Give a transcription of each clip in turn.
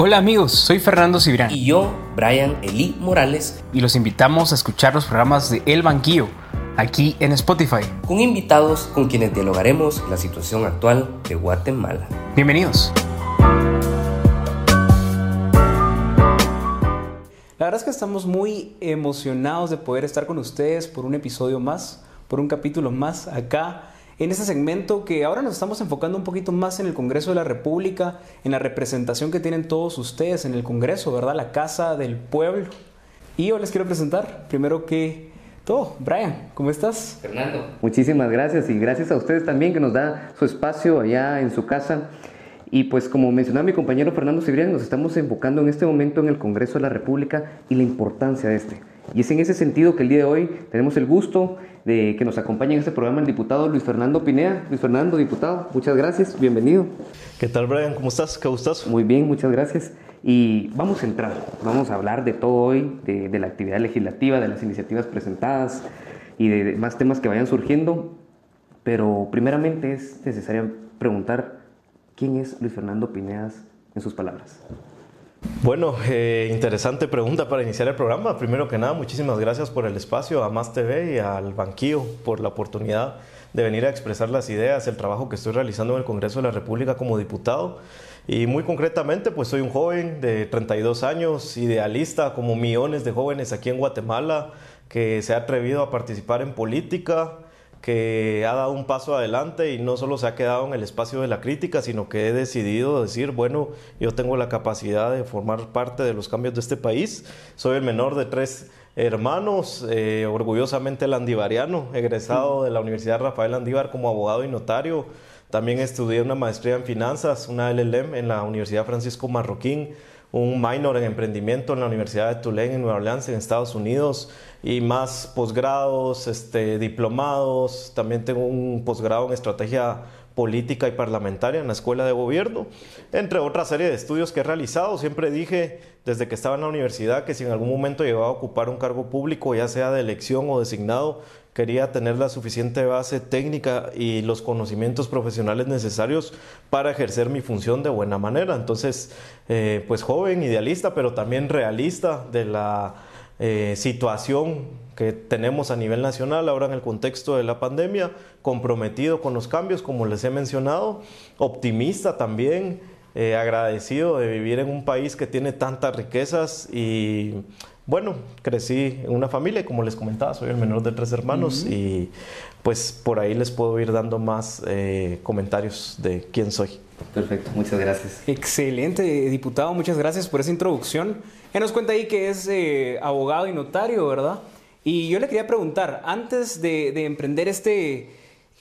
Hola amigos, soy Fernando Cibrán. Y yo, Brian Eli Morales. Y los invitamos a escuchar los programas de El Banquillo, aquí en Spotify. Con invitados con quienes dialogaremos la situación actual de Guatemala. Bienvenidos. La verdad es que estamos muy emocionados de poder estar con ustedes por un episodio más, por un capítulo más acá en este segmento que ahora nos estamos enfocando un poquito más en el Congreso de la República, en la representación que tienen todos ustedes en el Congreso, ¿verdad? La Casa del Pueblo. Y yo les quiero presentar, primero que todo, Brian, ¿cómo estás? Fernando. Muchísimas gracias y gracias a ustedes también que nos da su espacio allá en su casa. Y pues como mencionaba mi compañero Fernando Cibrián, nos estamos enfocando en este momento en el Congreso de la República y la importancia de este. Y es en ese sentido que el día de hoy tenemos el gusto de que nos acompañe en este programa el diputado Luis Fernando Pinea. Luis Fernando, diputado, muchas gracias, bienvenido. ¿Qué tal, Brian? ¿Cómo estás? ¿Qué gustas? Muy bien, muchas gracias. Y vamos a entrar, vamos a hablar de todo hoy, de, de la actividad legislativa, de las iniciativas presentadas y de más temas que vayan surgiendo. Pero primeramente es necesario preguntar quién es Luis Fernando Pineas en sus palabras. Bueno, eh, interesante pregunta para iniciar el programa. Primero que nada, muchísimas gracias por el espacio a Más TV y al Banquillo por la oportunidad de venir a expresar las ideas, el trabajo que estoy realizando en el Congreso de la República como diputado. Y muy concretamente, pues soy un joven de 32 años, idealista como millones de jóvenes aquí en Guatemala, que se ha atrevido a participar en política, que ha dado un paso adelante y no solo se ha quedado en el espacio de la crítica, sino que he decidido decir, bueno, yo tengo la capacidad de formar parte de los cambios de este país. Soy el menor de tres hermanos, eh, orgullosamente landivariano, egresado de la Universidad Rafael Landívar como abogado y notario. También estudié una maestría en finanzas, una LLM en la Universidad Francisco Marroquín un minor en emprendimiento en la Universidad de Tulane en Nueva Orleans, en Estados Unidos, y más posgrados, este, diplomados. También tengo un posgrado en estrategia política y parlamentaria en la Escuela de Gobierno, entre otra serie de estudios que he realizado. Siempre dije desde que estaba en la universidad que si en algún momento llegaba a ocupar un cargo público, ya sea de elección o designado, quería tener la suficiente base técnica y los conocimientos profesionales necesarios para ejercer mi función de buena manera. Entonces, eh, pues joven, idealista, pero también realista de la eh, situación que tenemos a nivel nacional ahora en el contexto de la pandemia, comprometido con los cambios, como les he mencionado, optimista también, eh, agradecido de vivir en un país que tiene tantas riquezas y bueno, crecí en una familia, como les comentaba, soy el menor de tres hermanos y pues por ahí les puedo ir dando más eh, comentarios de quién soy. Perfecto, muchas gracias. Excelente, diputado, muchas gracias por esa introducción. Él nos cuenta ahí que es eh, abogado y notario, ¿verdad? Y yo le quería preguntar, antes de, de emprender este,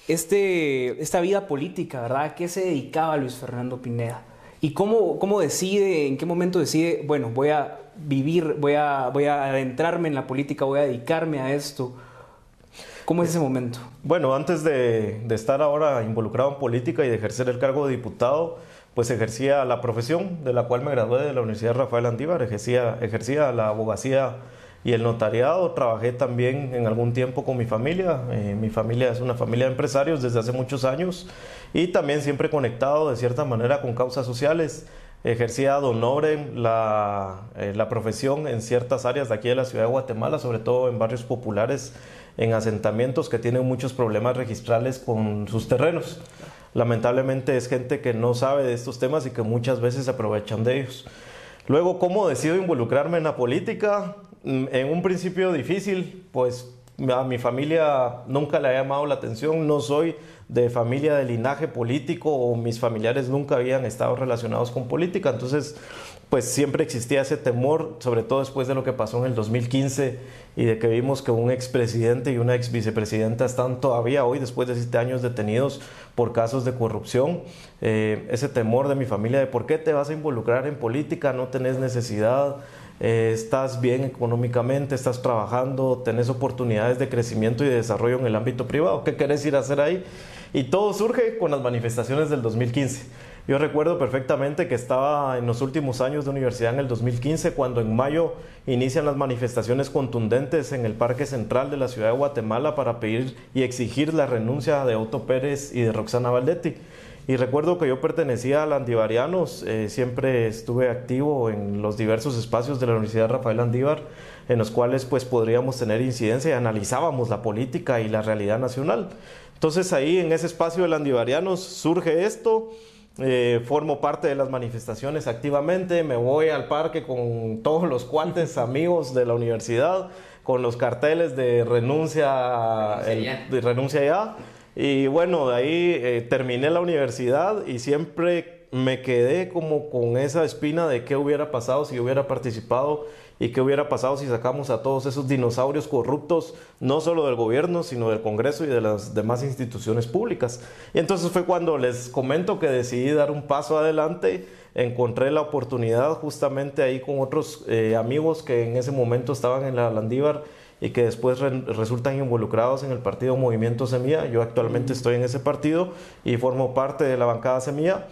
este, esta vida política, ¿verdad? ¿A qué se dedicaba Luis Fernando Pineda? ¿Y cómo, cómo decide, en qué momento decide, bueno, voy a vivir, voy a, voy a adentrarme en la política, voy a dedicarme a esto? ¿Cómo es ese momento? Bueno, antes de, estar ahora involucrado en política y de ejercer el cargo de diputado, pues ejercía la profesión de la cual me gradué de la Universidad Rafael Andívar, ejercía, ejercía la abogacía y el notariado. Trabajé también en algún tiempo con mi familia. Eh, mi familia es una familia de empresarios desde hace muchos años y también siempre conectado de cierta manera con causas sociales. Ejercía don la, eh, la profesión en ciertas áreas de aquí de la ciudad de Guatemala, sobre todo en barrios populares, en asentamientos que tienen muchos problemas registrales con sus terrenos. Lamentablemente es gente que no sabe de estos temas y que muchas veces se aprovechan de ellos. Luego, ¿cómo decido involucrarme en la política? Mm, en un principio difícil, pues a mi familia nunca le ha llamado la atención, no soy de familia de linaje político o mis familiares nunca habían estado relacionados con política, entonces pues siempre existía ese temor, sobre todo después de lo que pasó en el 2015 y de que vimos que un expresidente y una ex vicepresidenta están todavía hoy, después de siete años, detenidos por casos de corrupción. Eh, ese temor de mi familia de por qué te vas a involucrar en política, no tenés necesidad, eh, estás bien económicamente, estás trabajando, tenés oportunidades de crecimiento y de desarrollo en el ámbito privado, ¿qué querés ir a hacer ahí? Y todo surge con las manifestaciones del 2015. Yo recuerdo perfectamente que estaba en los últimos años de universidad en el 2015, cuando en mayo inician las manifestaciones contundentes en el Parque Central de la ciudad de Guatemala para pedir y exigir la renuncia de Otto Pérez y de Roxana Valdetti. Y recuerdo que yo pertenecía a Landivarianos, eh, siempre estuve activo en los diversos espacios de la Universidad Rafael Andívar, en los cuales pues podríamos tener incidencia y analizábamos la política y la realidad nacional. Entonces ahí en ese espacio de Landivarianos surge esto, eh, formo parte de las manifestaciones activamente, me voy al parque con todos los cuantes amigos de la universidad, con los carteles de renuncia, de renuncia ya y bueno, de ahí eh, terminé la universidad y siempre me quedé como con esa espina de qué hubiera pasado si hubiera participado y qué hubiera pasado si sacamos a todos esos dinosaurios corruptos, no solo del gobierno, sino del Congreso y de las demás instituciones públicas. Y entonces fue cuando les comento que decidí dar un paso adelante, encontré la oportunidad justamente ahí con otros eh, amigos que en ese momento estaban en la Landívar y que después resultan involucrados en el partido Movimiento Semilla. Yo actualmente estoy en ese partido y formo parte de la bancada Semilla.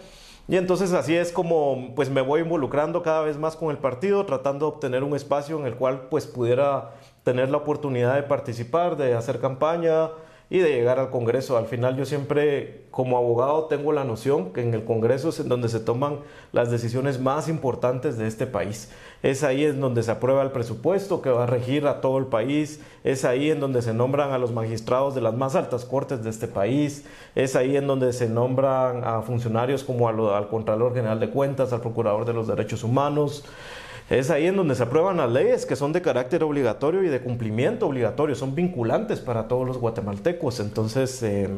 Y entonces así es como pues me voy involucrando cada vez más con el partido, tratando de obtener un espacio en el cual pues pudiera tener la oportunidad de participar, de hacer campaña, y de llegar al Congreso. Al final yo siempre como abogado tengo la noción que en el Congreso es en donde se toman las decisiones más importantes de este país. Es ahí en donde se aprueba el presupuesto que va a regir a todo el país, es ahí en donde se nombran a los magistrados de las más altas cortes de este país, es ahí en donde se nombran a funcionarios como al Contralor General de Cuentas, al Procurador de los Derechos Humanos, es ahí en donde se aprueban las leyes que son de carácter obligatorio y de cumplimiento obligatorio, son vinculantes para todos los guatemaltecos. Entonces, eh,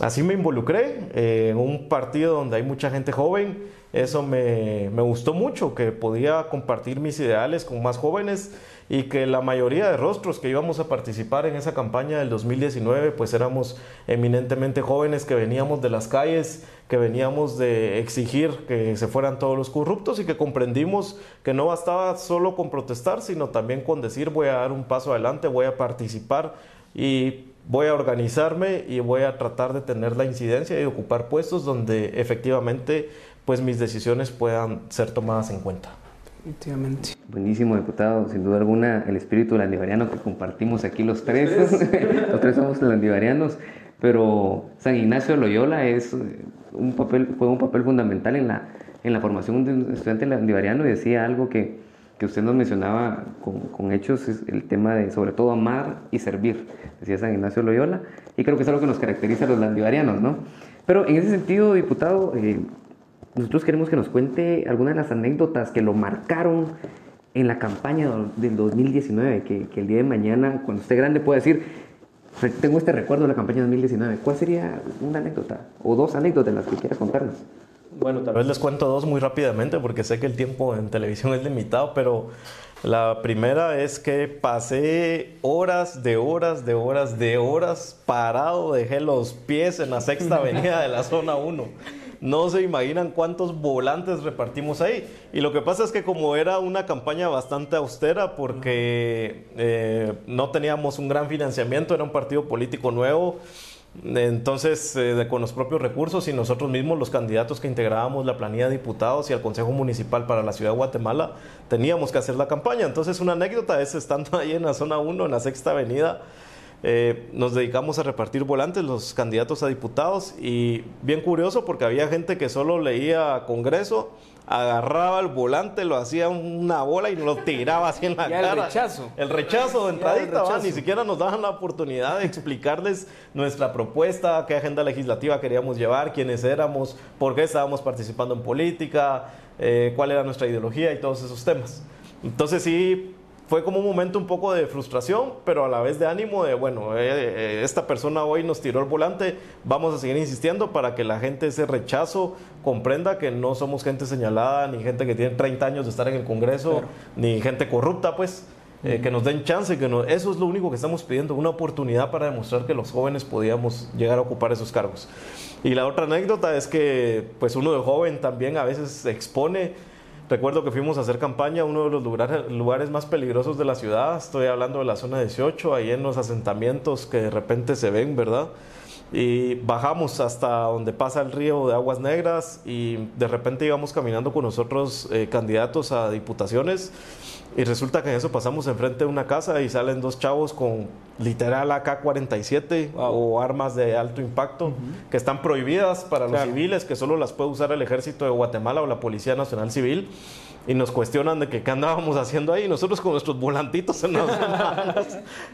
así me involucré eh, en un partido donde hay mucha gente joven. Eso me, me gustó mucho, que podía compartir mis ideales con más jóvenes y que la mayoría de rostros que íbamos a participar en esa campaña del 2019 pues éramos eminentemente jóvenes que veníamos de las calles, que veníamos de exigir que se fueran todos los corruptos y que comprendimos que no bastaba solo con protestar, sino también con decir voy a dar un paso adelante, voy a participar y voy a organizarme y voy a tratar de tener la incidencia y ocupar puestos donde efectivamente pues mis decisiones puedan ser tomadas en cuenta. Buenísimo, diputado. Sin duda alguna, el espíritu landivariano que compartimos aquí los tres. los tres somos landivarianos. Pero San Ignacio de Loyola es un papel, fue un papel fundamental en la, en la formación de un estudiante landivariano y decía algo que, que usted nos mencionaba con, con, hechos, es el tema de sobre todo amar y servir, decía San Ignacio de Loyola, y creo que es algo que nos caracteriza a los landivarianos, ¿no? Pero en ese sentido, diputado, eh, nosotros queremos que nos cuente algunas de las anécdotas que lo marcaron en la campaña del 2019, que, el día de mañana, cuando esté grande, pueda decir, tengo este recuerdo de la campaña 2019. ¿Cuál sería una anécdota o dos anécdotas las que quieras contarnos? Bueno, tal vez les cuento dos muy rápidamente porque sé que el tiempo en televisión es limitado, pero la primera es que pasé horas de horas de horas de horas parado, dejé los pies en la sexta avenida de la zona 1 no se imaginan cuántos volantes repartimos ahí. Y lo que pasa es que como era una campaña bastante austera porque eh, no teníamos un gran financiamiento, era un partido político nuevo, entonces, eh, con los propios recursos y nosotros mismos, los candidatos que integrábamos la planilla de diputados y al Consejo Municipal para la Ciudad de Guatemala, teníamos que hacer la campaña. Entonces, una anécdota es estando ahí en la zona 1, en la sexta avenida, eh, nos dedicamos a repartir volantes los candidatos a diputados y bien curioso porque había gente que solo leía Congreso, agarraba el volante, lo hacía una bola y lo tiraba así en la cara. El rechazo. El rechazo de entradita, ni siquiera nos daban la oportunidad de explicarles nuestra propuesta, qué agenda legislativa queríamos llevar, quiénes éramos, por qué estábamos participando en política, eh, cuál era nuestra ideología y todos esos temas. Entonces sí, fue como un momento un poco de frustración, pero a la vez de ánimo de, bueno, eh, eh, esta persona hoy nos tiró el volante, vamos a seguir insistiendo para que la gente ese rechazo comprenda que no somos gente señalada, ni gente que tiene 30 años de estar en el Congreso, ni gente corrupta, pues, eh, que nos den chance, que no, eso es lo único que estamos pidiendo, una oportunidad para demostrar que los jóvenes podíamos llegar a ocupar esos cargos. Y la otra anécdota es que, pues, uno de joven también a veces se expone Recuerdo que fuimos a hacer campaña a uno de los lugares, más peligrosos de la ciudad. Estoy hablando de la zona 18, ahí en los asentamientos que de repente se ven, ¿verdad? Y bajamos hasta donde pasa el río de Aguas Negras y de repente íbamos caminando con nosotros eh, candidatos a diputaciones Y resulta que en eso pasamos enfrente de una casa y salen dos chavos con literal AK-47 o armas de alto impacto que están prohibidas para los civiles, que solo las puede usar el ejército de Guatemala o la Policía Nacional Civil y nos cuestionan de que qué andábamos haciendo ahí. Nosotros con nuestros volantitos en las manos,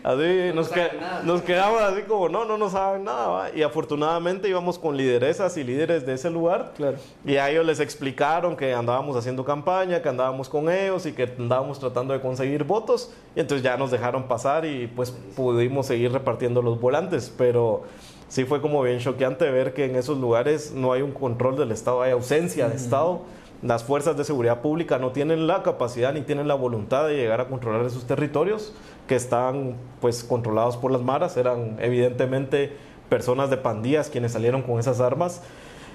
así, nos, que, nos, quedamos así como, no, no nos saben nada. Y afortunadamente íbamos con lideresas y líderes de ese lugar. Claro. Y a ellos les explicaron que andábamos haciendo campaña, que andábamos con ellos y que andábamos tratando de conseguir votos. Y entonces ya nos dejaron pasar y pues pudimos seguir repartiendo los volantes. Pero sí fue como bien choqueante ver que en esos lugares no hay un control del Estado, hay ausencia de Estado las fuerzas de seguridad pública no tienen la capacidad ni tienen la voluntad de llegar a controlar esos territorios que están pues controlados por las maras, eran evidentemente personas de pandillas quienes salieron con esas armas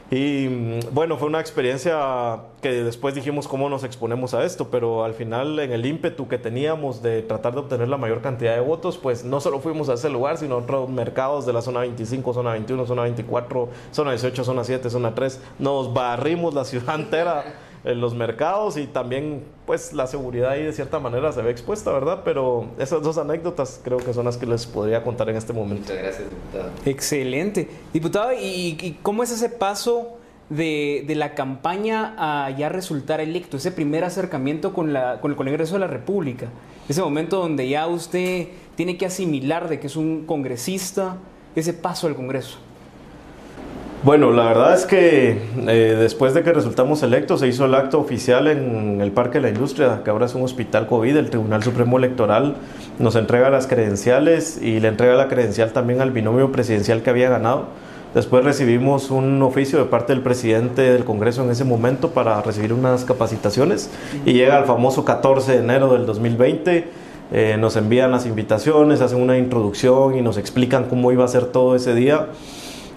y mm, bueno, fue una experiencia que después dijimos cómo nos exponemos a esto, pero al final en el ímpetu que teníamos de tratar de obtener la mayor cantidad de votos, pues no solo fuimos a ese lugar, sino a otros mercados de la zona 25, zona 21, zona 24, zona 18, zona 7, zona 3. Nos barrimos la ciudad entera en los mercados y también pues la seguridad ahí de cierta manera se ve expuesta, ¿verdad? Pero esas dos anécdotas creo que son las que les podría contar en este momento. Muchas gracias, diputado. Excelente. Diputado, ¿y, cómo es ese paso de, de, la campaña a ya resultar electo? Ese primer acercamiento con, la, con el Congreso de la República. Ese momento donde ya usted tiene que asimilar de que es un congresista, ese paso al Congreso. Bueno, la verdad es que eh, después de que resultamos electos se hizo el acto oficial en el Parque de la Industria, que ahora es un hospital COVID. El Tribunal Supremo Electoral nos entrega las credenciales y le entrega la credencial también al binomio presidencial que había ganado. Después recibimos un oficio de parte del presidente del Congreso en ese momento para recibir unas capacitaciones y llega el famoso 14 de enero del 2020. Eh, nos envían las invitaciones, hacen una introducción y nos explican cómo iba a ser todo ese día.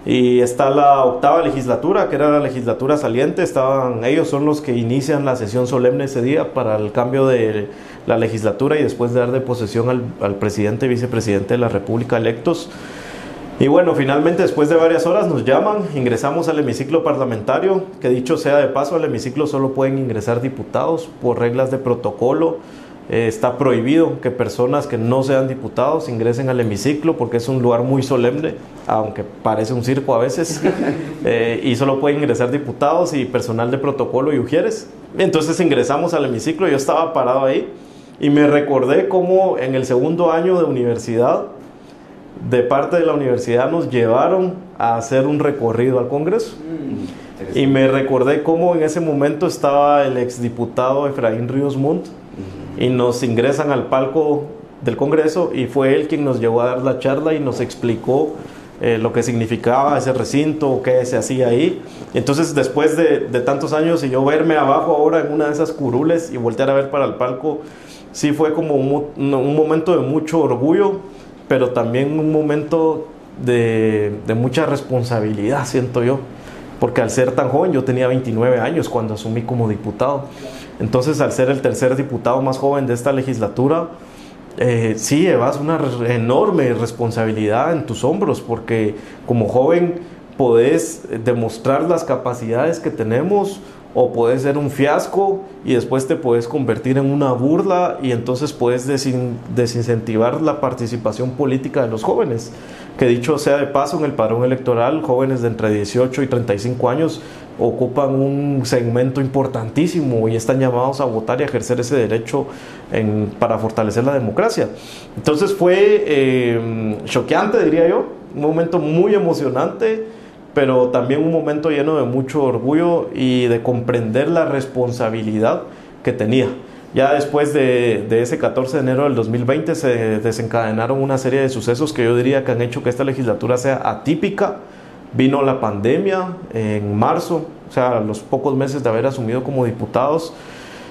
Y está la octava legislatura, que era la legislatura saliente. Estaban, ellos son los que inician la sesión solemne ese día para el cambio de la legislatura y después de dar de posesión al, al presidente y vicepresidente de la República electos. Y bueno, finalmente después de varias horas nos llaman, ingresamos al hemiciclo parlamentario, que dicho sea de paso, al hemiciclo solo pueden ingresar diputados por reglas de protocolo eh, está prohibido que personas que no sean diputados ingresen al hemiciclo porque es un lugar muy solemne, aunque parece un circo a veces, eh, y solo pueden ingresar diputados y personal de protocolo y ujieres. Entonces ingresamos al hemiciclo, yo estaba parado ahí y me recordé cómo en el segundo año de universidad, de parte de la universidad nos llevaron a hacer un recorrido al Congreso. Mm, y me recordé cómo en ese momento estaba el exdiputado Efraín Ríos Montt, y nos ingresan al palco del Congreso y fue él quien nos llevó a dar la charla y nos explicó eh, lo que significaba ese recinto, qué se hacía ahí. Entonces, después de, tantos años y yo verme abajo ahora en una de esas curules y voltear a ver para el palco, sí fue como un, un momento de mucho orgullo, pero también un momento de, de mucha responsabilidad, siento yo. Porque al ser tan joven, yo tenía 29 años cuando asumí como diputado. Entonces, al ser el tercer diputado más joven de esta legislatura, eh, sí llevas una enorme responsabilidad en tus hombros, porque como joven podés demostrar las capacidades que tenemos o puedes ser un fiasco y después te puedes convertir en una burla y entonces puedes desincentivar la participación política de los jóvenes. Que dicho sea de paso, en el padrón electoral, jóvenes de entre 18 y 35 años ocupan un segmento importantísimo y están llamados a votar y a ejercer ese derecho para fortalecer la democracia. Entonces fue eh, choqueante, diría yo, un momento muy emocionante, pero también un momento lleno de mucho orgullo y de comprender la responsabilidad que tenía. Ya después de, de, ese 14 de enero del 2020 se desencadenaron una serie de sucesos que yo diría que han hecho que esta legislatura sea atípica, Vino la pandemia en marzo, o sea, a los pocos meses de haber asumido como diputados.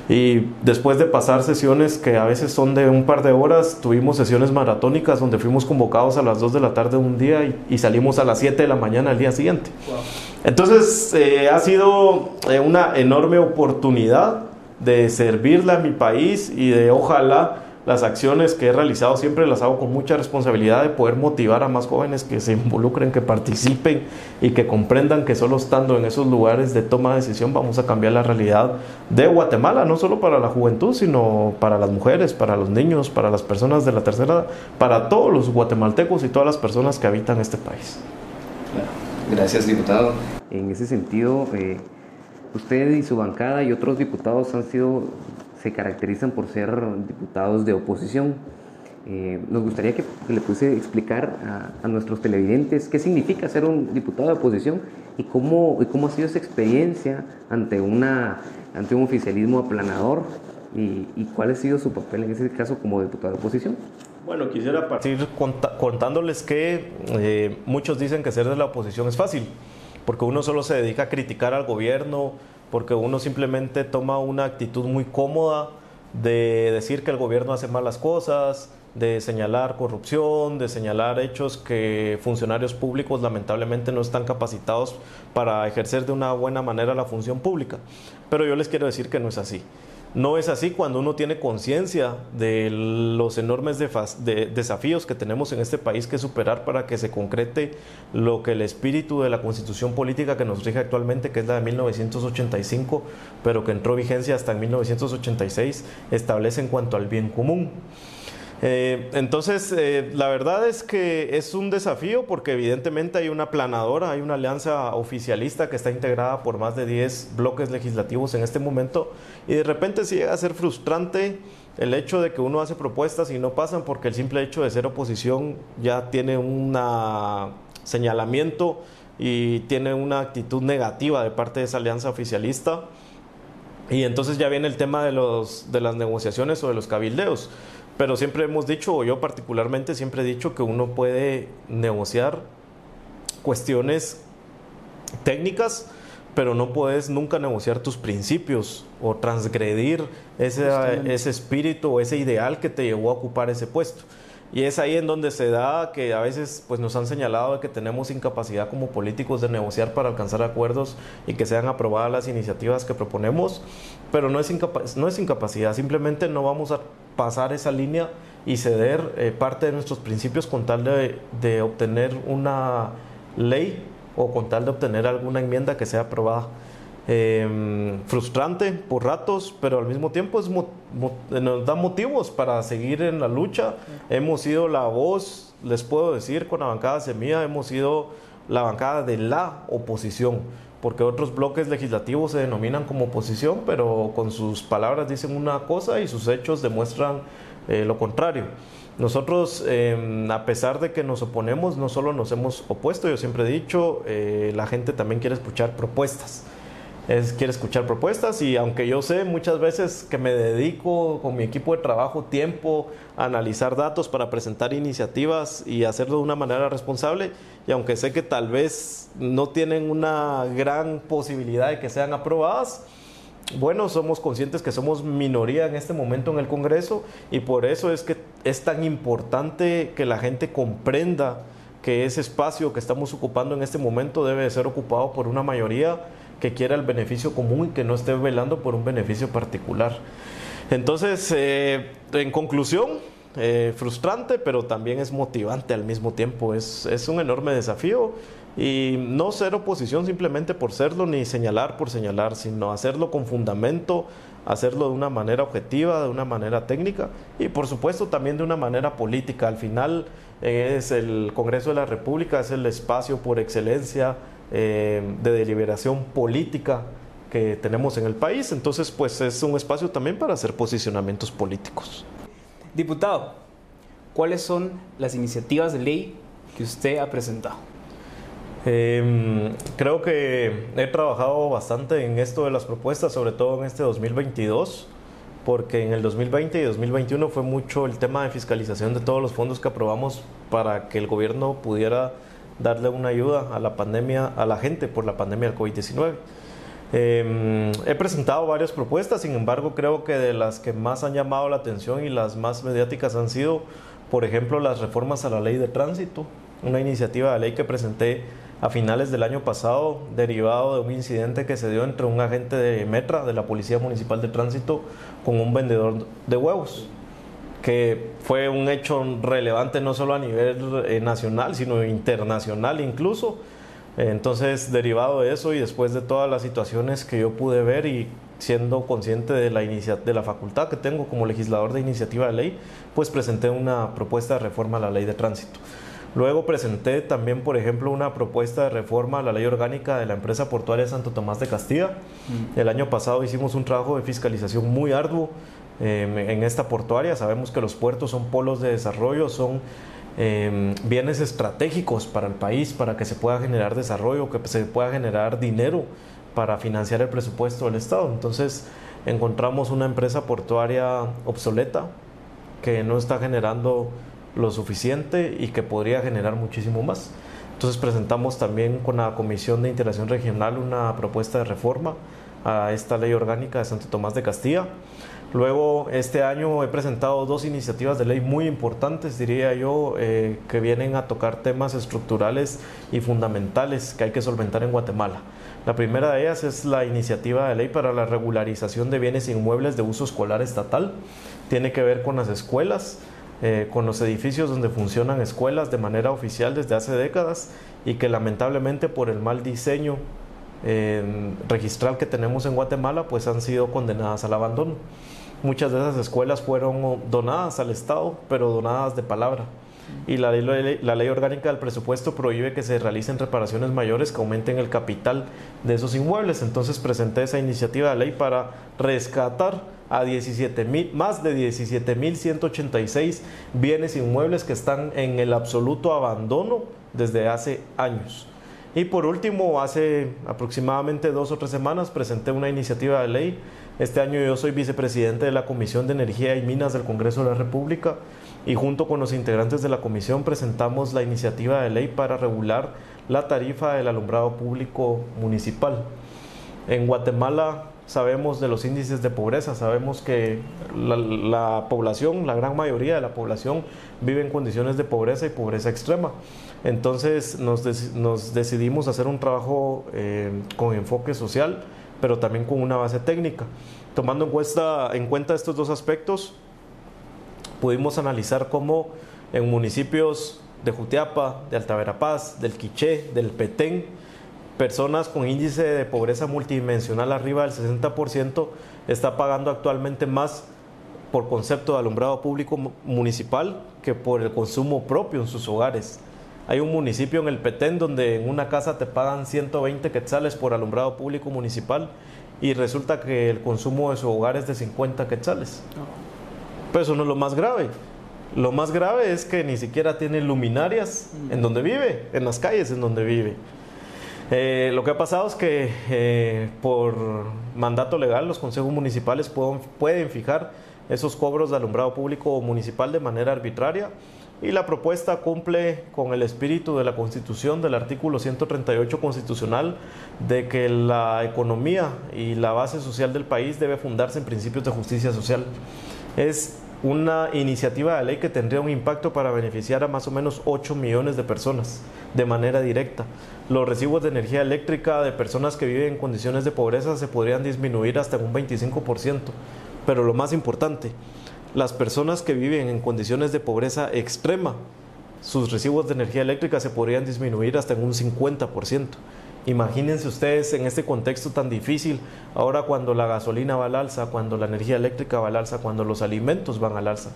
Y después de pasar sesiones que a veces son de un par de horas, tuvimos sesiones maratónicas donde fuimos convocados a las 2 de la tarde un día y, salimos a las 7 de la mañana al día siguiente. Entonces eh, ha sido eh, una enorme oportunidad de servirle a mi país y de ojalá las acciones que he realizado siempre las hago con mucha responsabilidad de poder motivar a más jóvenes que se involucren, que participen y que comprendan que solo estando en esos lugares de toma de decisión vamos a cambiar la realidad de Guatemala, no solo para la juventud, sino para las mujeres, para los niños, para las personas de la tercera edad, para todos los guatemaltecos y todas las personas que habitan este país. Gracias, diputado. En ese sentido, eh, usted y su bancada y otros diputados han sido se caracterizan por ser diputados de oposición. Eh, nos gustaría que, le pudiese explicar a, nuestros televidentes qué significa ser un diputado de oposición y cómo, y cómo ha sido esa experiencia ante, una, ante un oficialismo aplanador y, cuál ha sido su papel en ese caso como diputado de oposición. Bueno, quisiera partir contándoles que eh, muchos dicen que ser de la oposición es fácil, porque uno solo se dedica a criticar al gobierno, porque uno simplemente toma una actitud muy cómoda de decir que el gobierno hace malas cosas, de señalar corrupción, de señalar hechos que funcionarios públicos lamentablemente no están capacitados para ejercer de una buena manera la función pública. Pero yo les quiero decir que no es así. No es así cuando uno tiene conciencia de los enormes desafíos que tenemos en este país que superar para que se concrete lo que el espíritu de la constitución política que nos rige actualmente, que es la de 1985, pero que entró vigencia hasta en 1986, establece en cuanto al bien común. Eh, entonces, eh, la verdad es que es un desafío porque evidentemente hay una planadora, hay una alianza oficialista que está integrada por más de 10 bloques legislativos en este momento y de repente sí llega a ser frustrante el hecho de que uno hace propuestas y no pasan porque el simple hecho de ser oposición ya tiene un señalamiento y tiene una actitud negativa de parte de esa alianza oficialista. Y entonces ya viene el tema de, los, de las negociaciones o de los cabildeos. Pero siempre hemos dicho, o yo particularmente siempre he dicho que uno puede negociar cuestiones técnicas, pero no puedes nunca negociar tus principios o transgredir ese, ese espíritu o ese ideal que te llevó a ocupar ese puesto. Y es ahí en donde se da que a veces pues, nos han señalado que tenemos incapacidad como políticos de negociar para alcanzar acuerdos y que sean aprobadas las iniciativas que proponemos, pero no es, no es incapacidad, simplemente no vamos a pasar esa línea y ceder eh, parte de nuestros principios con tal de, obtener una ley o con tal de obtener alguna enmienda que sea aprobada. Em, frustrante por ratos, pero al mismo tiempo es nos da motivos para seguir en la lucha. Hemos sido la voz, les puedo decir, con la bancada Semilla, hemos sido la bancada de la oposición porque otros bloques legislativos se denominan como oposición, pero con sus palabras dicen una cosa y sus hechos demuestran eh, lo contrario. Nosotros, em, a pesar de que nos oponemos, no solo nos hemos opuesto, yo siempre he dicho, eh, la gente también quiere escuchar propuestas es, quiere escuchar propuestas y aunque yo sé muchas veces que me dedico con mi equipo de trabajo tiempo a analizar datos para presentar iniciativas y hacerlo de una manera responsable y aunque sé que tal vez no tienen una gran posibilidad de que sean aprobadas, bueno, somos conscientes que somos minoría en este momento en el Congreso y por eso es que es tan importante que la gente comprenda que ese espacio que estamos ocupando en este momento debe ser ocupado por una mayoría que quiera el beneficio común y que no esté velando por un beneficio particular. Entonces, eh, en conclusión, eh, frustrante, pero también es motivante al mismo tiempo. Es, es, un enorme desafío y no ser oposición simplemente por serlo, ni señalar por señalar, sino hacerlo con fundamento, hacerlo de una manera objetiva, de una manera técnica y por supuesto también de una manera política. Al final es el Congreso de la República, es el espacio por excelencia eh, de deliberación política que tenemos en el país. Entonces, pues es un espacio también para hacer posicionamientos políticos. Diputado, ¿cuáles son las iniciativas de ley que usted ha presentado? Em, creo que he trabajado bastante en esto de las propuestas, sobre todo en este 2022, porque en el 2020 y 2021 fue mucho el tema de fiscalización de todos los fondos que aprobamos para que el gobierno pudiera darle una ayuda a la pandemia, a la gente por la pandemia del COVID-19. Em, he presentado varias propuestas, sin embargo creo que de las que más han llamado la atención y las más mediáticas han sido, por ejemplo, las reformas a la ley de tránsito, una iniciativa de ley que presenté a finales del año pasado, derivado de un incidente que se dio entre un agente de Metra, de la Policía Municipal de Tránsito, con un vendedor de huevos. Que fue un hecho relevante no solo a nivel eh, nacional, sino internacional incluso. Entonces, derivado de eso y después de todas las situaciones que yo pude ver y siendo consciente de la, de la facultad que tengo como legislador de iniciativa de ley, pues presenté una propuesta de reforma a la ley de tránsito. Luego presenté también, por ejemplo, una propuesta de reforma a la ley orgánica de la empresa portuaria Santo Tomás de Castilla. Mm. El año pasado hicimos un trabajo de fiscalización muy arduo em, en esta portuaria. Sabemos que los puertos son polos de desarrollo, son em, bienes estratégicos para el país, para que se pueda generar desarrollo, que se pueda generar dinero para financiar el presupuesto del Estado. Entonces encontramos una empresa portuaria obsoleta que no está generando lo suficiente y que podría generar muchísimo más. Entonces presentamos también con la Comisión de Integración Regional una propuesta de reforma a esta ley orgánica de Santo Tomás de Castilla. Luego, este año he presentado dos iniciativas de ley muy importantes, diría yo, eh, que vienen a tocar temas estructurales y fundamentales que hay que solventar en Guatemala. La primera de ellas es la iniciativa de ley para la regularización de bienes inmuebles de uso escolar estatal. Tiene que ver con las escuelas, eh, con los edificios donde funcionan escuelas de manera oficial desde hace décadas y que lamentablemente por el mal diseño eh, registral que tenemos en Guatemala pues han sido condenadas al abandono. Muchas de esas escuelas fueron donadas al Estado, pero donadas de palabra. Y la ley, orgánica del presupuesto prohíbe que se realicen reparaciones mayores que aumenten el capital de esos inmuebles. Entonces presenté esa iniciativa de ley para rescatar a 17 mil, más de 17.186 bienes inmuebles que están en el absoluto abandono desde hace años. Y por último, hace aproximadamente dos o tres semanas presenté una iniciativa de ley. Este año yo soy vicepresidente de la Comisión de Energía y Minas del Congreso de la República y junto con los integrantes de la comisión presentamos la iniciativa de ley para regular la tarifa del alumbrado público municipal. En Guatemala sabemos de los índices de pobreza, sabemos que la, población, la gran mayoría de la población vive en condiciones de pobreza y pobreza extrema. Entonces nos, decidimos hacer un trabajo eh, con enfoque social, pero también con una base técnica. Tomando en cuenta, en cuenta estos dos aspectos, pudimos analizar cómo en municipios de Jutiapa, de Alta Verapaz, del Quiché, del Petén, personas con índice de pobreza multidimensional arriba del 60% está pagando actualmente más por concepto de alumbrado público municipal que por el consumo propio en sus hogares. Hay un municipio en el Petén donde en una casa te pagan 120 quetzales por alumbrado público municipal y resulta que el consumo de su hogar es de 50 quetzales. Pero eso no es lo más grave. Lo más grave es que ni siquiera tiene luminarias en donde vive, en las calles en donde vive. Eh, lo que ha pasado es que eh, por mandato legal los consejos municipales pueden, fijar esos cobros de alumbrado público municipal de manera arbitraria y la propuesta cumple con el espíritu de la Constitución del artículo 138 constitucional de que la economía y la base social del país debe fundarse en principios de justicia social. Es una iniciativa de ley que tendría un impacto para beneficiar a más o menos 8 millones de personas de manera directa. Los recibos de energía eléctrica de personas que viven en condiciones de pobreza se podrían disminuir hasta un 25%. Pero lo más importante, las personas que viven en condiciones de pobreza extrema, sus recibos de energía eléctrica se podrían disminuir hasta en un 50%. Imagínense ustedes en este contexto tan difícil, ahora cuando la gasolina va al alza, cuando la energía eléctrica va al alza, cuando los alimentos van al alza,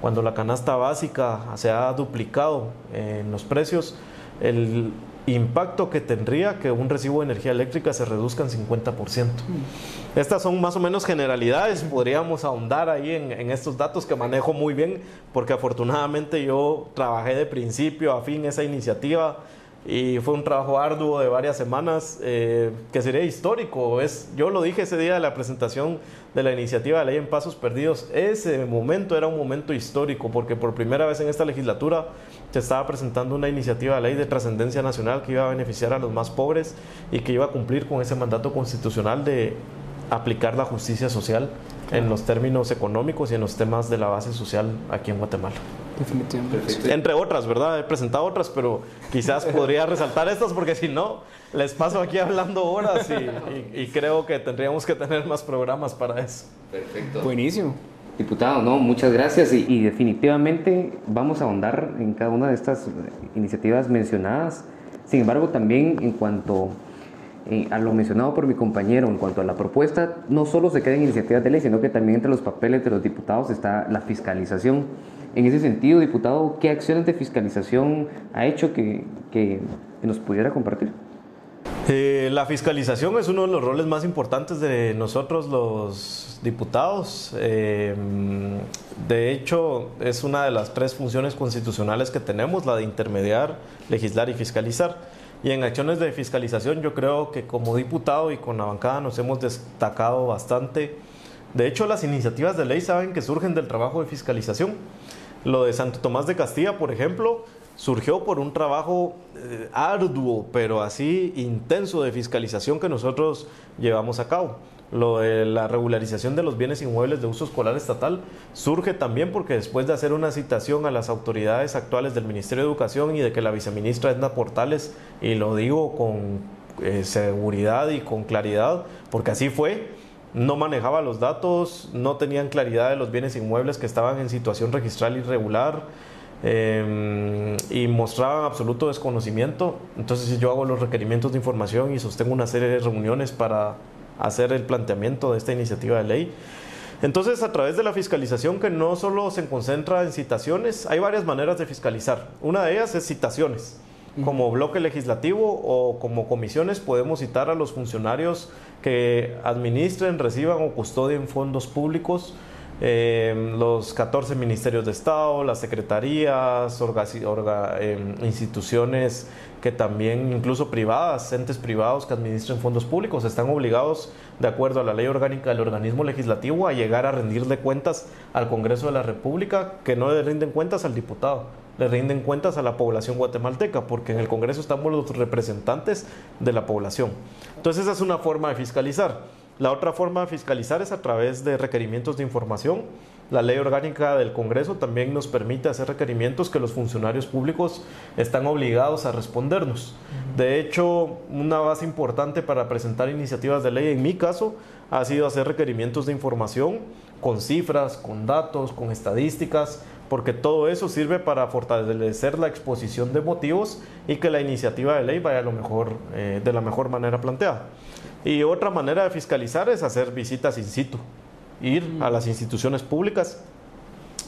cuando la canasta básica se ha duplicado en los precios, el impacto que tendría que un recibo de energía eléctrica se reduzca en 50%. Estas son más o menos generalidades, podríamos ahondar ahí en, en, estos datos que manejo muy bien, porque afortunadamente yo trabajé de principio a fin esa iniciativa y fue un trabajo arduo de varias semanas eh, que sería histórico. Es, yo lo dije ese día de la presentación de la iniciativa de ley en Pasos Perdidos, ese momento era un momento histórico porque por primera vez en esta legislatura se estaba presentando una iniciativa de ley de trascendencia nacional que iba a beneficiar a los más pobres y que iba a cumplir con ese mandato constitucional de aplicar la justicia social en los términos económicos y en los temas de la base social aquí en Guatemala. Definitivamente. Entre otras, ¿verdad? He presentado otras, pero quizás podría resaltar estas porque si no, les paso aquí hablando horas y, creo que tendríamos que tener más programas para eso. Perfecto. Buenísimo. Diputado, no, muchas gracias y, definitivamente vamos a ahondar en cada una de estas iniciativas mencionadas. Sin embargo, también en cuanto eh, a lo mencionado por mi compañero, en cuanto a la propuesta, no solo se quedan iniciativas de ley, sino que también entre los papeles de los diputados está la fiscalización. En ese sentido, diputado, ¿qué acciones de fiscalización ha hecho que, que nos pudiera compartir? Eh, la fiscalización es uno de los roles más importantes de nosotros los diputados. Eh, de hecho, es una de las tres funciones constitucionales que tenemos, la de intermediar, legislar y fiscalizar. Y en acciones de fiscalización yo creo que como diputado y con la bancada nos hemos destacado bastante. De hecho, las iniciativas de ley saben que surgen del trabajo de fiscalización. Lo de Santo Tomás de Castilla, por ejemplo, surgió por un trabajo eh, arduo, pero así intenso de fiscalización que nosotros llevamos a cabo. Lo de la regularización de los bienes inmuebles de uso escolar estatal surge también porque después de hacer una citación a las autoridades actuales del Ministerio de Educación y de que la viceministra Edna Portales, y lo digo con eh, seguridad y con claridad, porque así fue, no manejaba los datos, no tenían claridad de los bienes inmuebles que estaban en situación registral irregular, Em, y mostraban absoluto desconocimiento. Entonces yo hago los requerimientos de información y sostengo una serie de reuniones para hacer el planteamiento de esta iniciativa de ley. Entonces, a través de la fiscalización que no solo se concentra en citaciones, hay varias maneras de fiscalizar. Una de ellas es citaciones. Como bloque legislativo o como comisiones podemos citar a los funcionarios que administren, reciban o custodien fondos públicos Em, los 14 ministerios de Estado, las secretarías, em, instituciones que también, incluso privadas, entes privados que administren fondos públicos, están obligados, de acuerdo a la ley orgánica del organismo legislativo, a llegar a rendirle cuentas al Congreso de la República, que no le rinden cuentas al diputado, le rinden cuentas a la población guatemalteca, porque en el Congreso estamos los representantes de la población. Entonces esa es una forma de fiscalizar. La otra forma de fiscalizar es a través de requerimientos de información. La ley orgánica del Congreso también nos permite hacer requerimientos que los funcionarios públicos están obligados a respondernos. De hecho, una base importante para presentar iniciativas de ley, en mi caso, ha sido hacer requerimientos de información con cifras, con datos, con estadísticas, porque todo eso sirve para fortalecer la exposición de motivos y que la iniciativa de ley vaya lo mejor, eh, de la mejor manera planteada. Y otra manera de fiscalizar es hacer visitas in situ, ir a las instituciones públicas.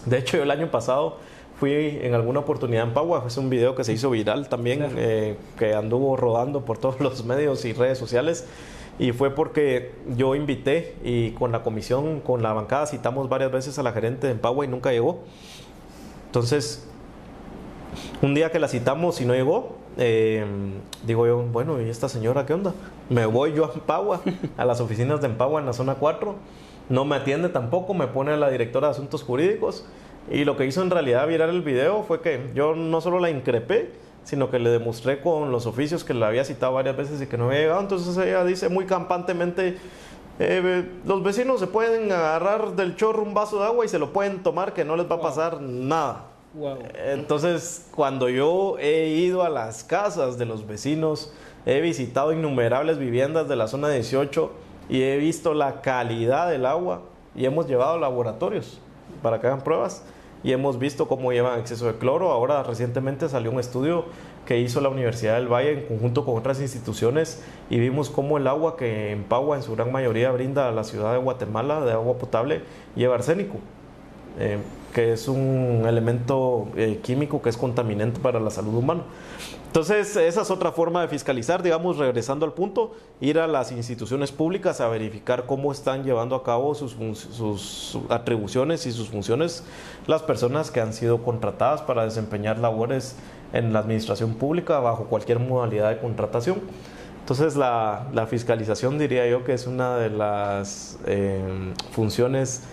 De hecho, yo el año pasado fui en alguna oportunidad en Pagua, es un video que se hizo viral también, eh, que anduvo rodando por todos los medios y redes sociales. Y fue porque yo invité y con la comisión, con la bancada, citamos varias veces a la gerente de Pagua y nunca llegó. Entonces, un día que la citamos y no llegó, eh, digo yo, bueno, ¿y esta señora qué onda? Me voy yo a Empagua, a las oficinas de Empagua en la zona 4, no me atiende tampoco, me pone a la directora de asuntos jurídicos. Y lo que hizo en realidad virar el video fue que yo no solo la increpé, sino que le demostré con los oficios que la había citado varias veces y que no había llegado, entonces ella dice muy campantemente, eh, los vecinos se pueden agarrar del chorro un vaso de agua y se lo pueden tomar que no les va a pasar nada. Entonces, cuando yo he ido a las casas de los vecinos, he visitado innumerables viviendas de la zona 18 y he visto la calidad del agua y hemos llevado laboratorios para que hagan pruebas y hemos visto cómo llevan exceso de cloro. Ahora recientemente salió un estudio que hizo la Universidad del Valle en conjunto con otras instituciones y vimos cómo el agua que en Pagua en su gran mayoría brinda a la ciudad de Guatemala de agua potable lleva arsénico. Eh, que es un elemento eh, químico que es contaminante para la salud humana. Entonces, esa es otra forma de fiscalizar, digamos, regresando al punto, ir a las instituciones públicas a verificar cómo están llevando a cabo sus, atribuciones y sus funciones las personas que han sido contratadas para desempeñar labores en la administración pública bajo cualquier modalidad de contratación. Entonces, la, la fiscalización diría yo que es una de las eh, funciones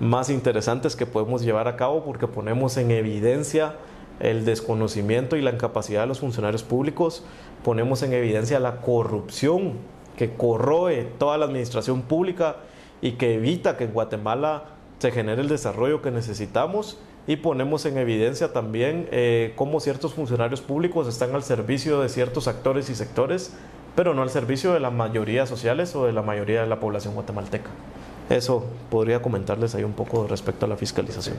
más interesantes que podemos llevar a cabo porque ponemos en evidencia el desconocimiento y la incapacidad de los funcionarios públicos, ponemos en evidencia la corrupción que corroe toda la administración pública y que evita que en Guatemala se genere el desarrollo que necesitamos y ponemos en evidencia también eh, cómo ciertos funcionarios públicos están al servicio de ciertos actores y sectores, pero no al servicio de la mayoría sociales o de la mayoría de la población guatemalteca. Eso podría comentarles ahí un poco respecto a la fiscalización.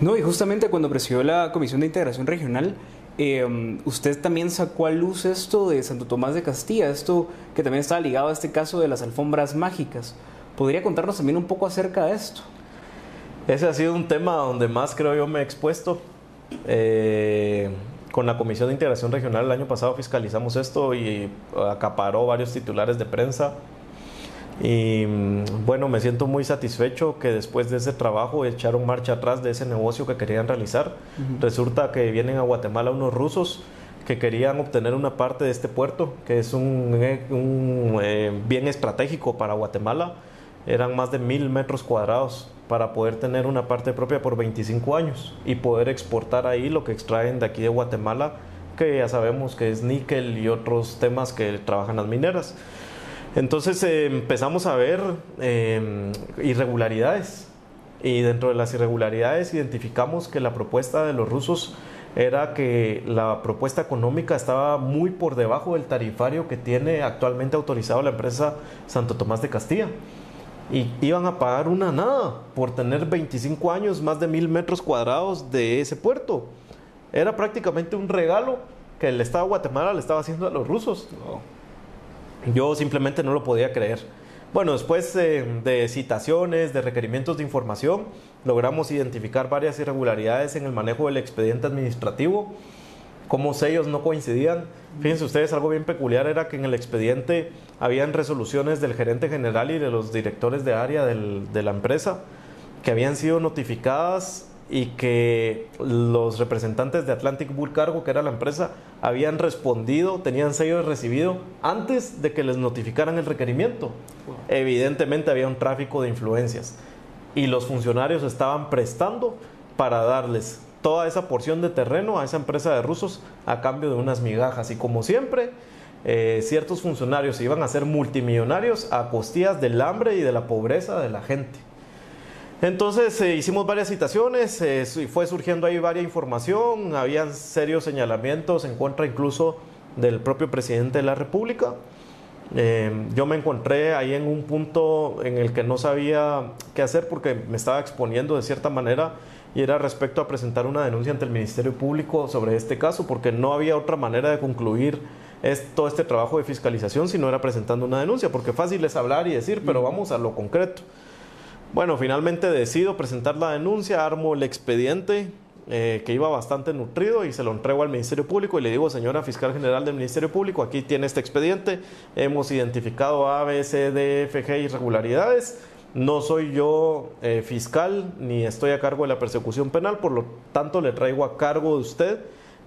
No, y justamente cuando presidió la Comisión de Integración Regional, eh, usted también sacó a luz esto de Santo Tomás de Castilla, esto que también estaba ligado a este caso de las alfombras mágicas. ¿Podría contarnos también un poco acerca de esto? Ese ha sido un tema donde más creo yo me he expuesto. Eh, con la Comisión de Integración Regional el año pasado fiscalizamos esto y acaparó varios titulares de prensa. Y mm, bueno, me siento muy satisfecho que después de ese trabajo echaron marcha atrás de ese negocio que querían realizar. Resulta que vienen a Guatemala unos rusos que querían obtener una parte de este puerto, que es un, eh, un eh, bien estratégico para Guatemala. Eran más de mil metros cuadrados para poder tener una parte propia por 25 años y poder exportar ahí lo que extraen de aquí de Guatemala, que ya sabemos que es níquel y otros temas que trabajan las mineras. Entonces eh, empezamos a ver em, irregularidades y dentro de las irregularidades identificamos que la propuesta de los rusos era que la propuesta económica estaba muy por debajo del tarifario que tiene actualmente autorizado la empresa Santo Tomás de Castilla. Y iban a pagar una nada por tener 25 años, más de mil metros cuadrados de ese puerto. Era prácticamente un regalo que el Estado de Guatemala le estaba haciendo a los rusos. Yo simplemente no lo podía creer. Bueno, después de citaciones, de requerimientos de información, logramos identificar varias irregularidades en el manejo del expediente administrativo, cómo sellos no coincidían. Fíjense ustedes, algo bien peculiar era que en el expediente habían resoluciones del gerente general y de los directores de área de la empresa que habían sido notificadas y que los representantes de Atlantic Bull Cargo, que era la empresa, habían respondido, tenían sello de recibido antes de que les notificaran el requerimiento. Evidentemente había un tráfico de influencias y los funcionarios estaban prestando para darles toda esa porción de terreno a esa empresa de rusos a cambio de unas migajas. Y como siempre, eh, ciertos funcionarios iban a ser multimillonarios a costillas del hambre y de la pobreza de la gente. Entonces eh, hicimos varias citaciones, eh, fue surgiendo ahí varias información, habían serios señalamientos en contra incluso del propio presidente de la República. Eh, yo me encontré ahí en un punto en el que no sabía qué hacer porque me estaba exponiendo de cierta manera y era respecto a presentar una denuncia ante el Ministerio Público sobre este caso porque no había otra manera de concluir todo este trabajo de fiscalización si no era presentando una denuncia porque fácil es hablar y decir pero vamos a lo concreto. Bueno, finalmente decido presentar la denuncia, armo el expediente eh, que iba bastante nutrido y se lo entrego al Ministerio Público y le digo, señora fiscal general del Ministerio Público, aquí tiene este expediente, hemos identificado A, B, C, D, F, G irregularidades. No soy yo eh, fiscal ni estoy a cargo de la persecución penal, por lo tanto le traigo a cargo de usted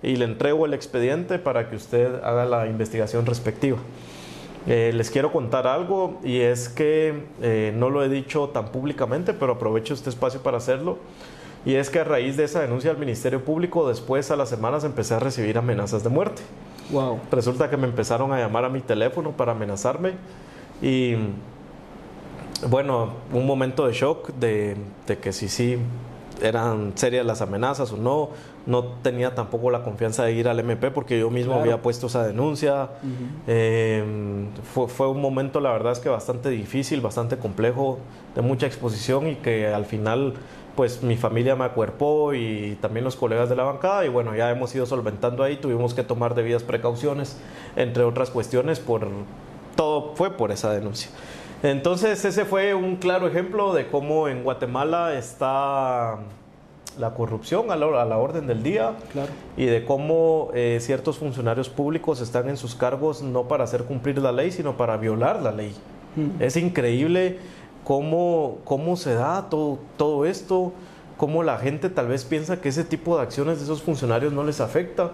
y le entrego el expediente para que usted haga la investigación respectiva. Eh, les quiero contar algo y es que eh, no lo he dicho tan públicamente, pero aprovecho este espacio para hacerlo. Y es que a raíz de esa denuncia al Ministerio Público, después a las semanas empecé a recibir amenazas de muerte. Wow. Resulta que me empezaron a llamar a mi teléfono para amenazarme y bueno, un momento de shock de, de que sí, sí, eran serias las amenazas o no. No tenía tampoco la confianza de ir al MP porque yo mismo había puesto esa denuncia. Em, fue, fue, un momento, la verdad es que bastante difícil, bastante complejo, de mucha exposición y que al final pues mi familia me acuerpó y también los colegas de la bancada y bueno, ya hemos ido solventando ahí, tuvimos que tomar debidas precauciones, entre otras cuestiones, por todo fue por esa denuncia. Entonces ese fue un claro ejemplo de cómo en Guatemala está la corrupción a la, orden del día y de cómo eh, ciertos funcionarios públicos están en sus cargos no para hacer cumplir la ley, sino para violar la ley. Mm. Es increíble cómo, cómo se da todo, todo esto, cómo la gente tal vez piensa que ese tipo de acciones de esos funcionarios no les afecta.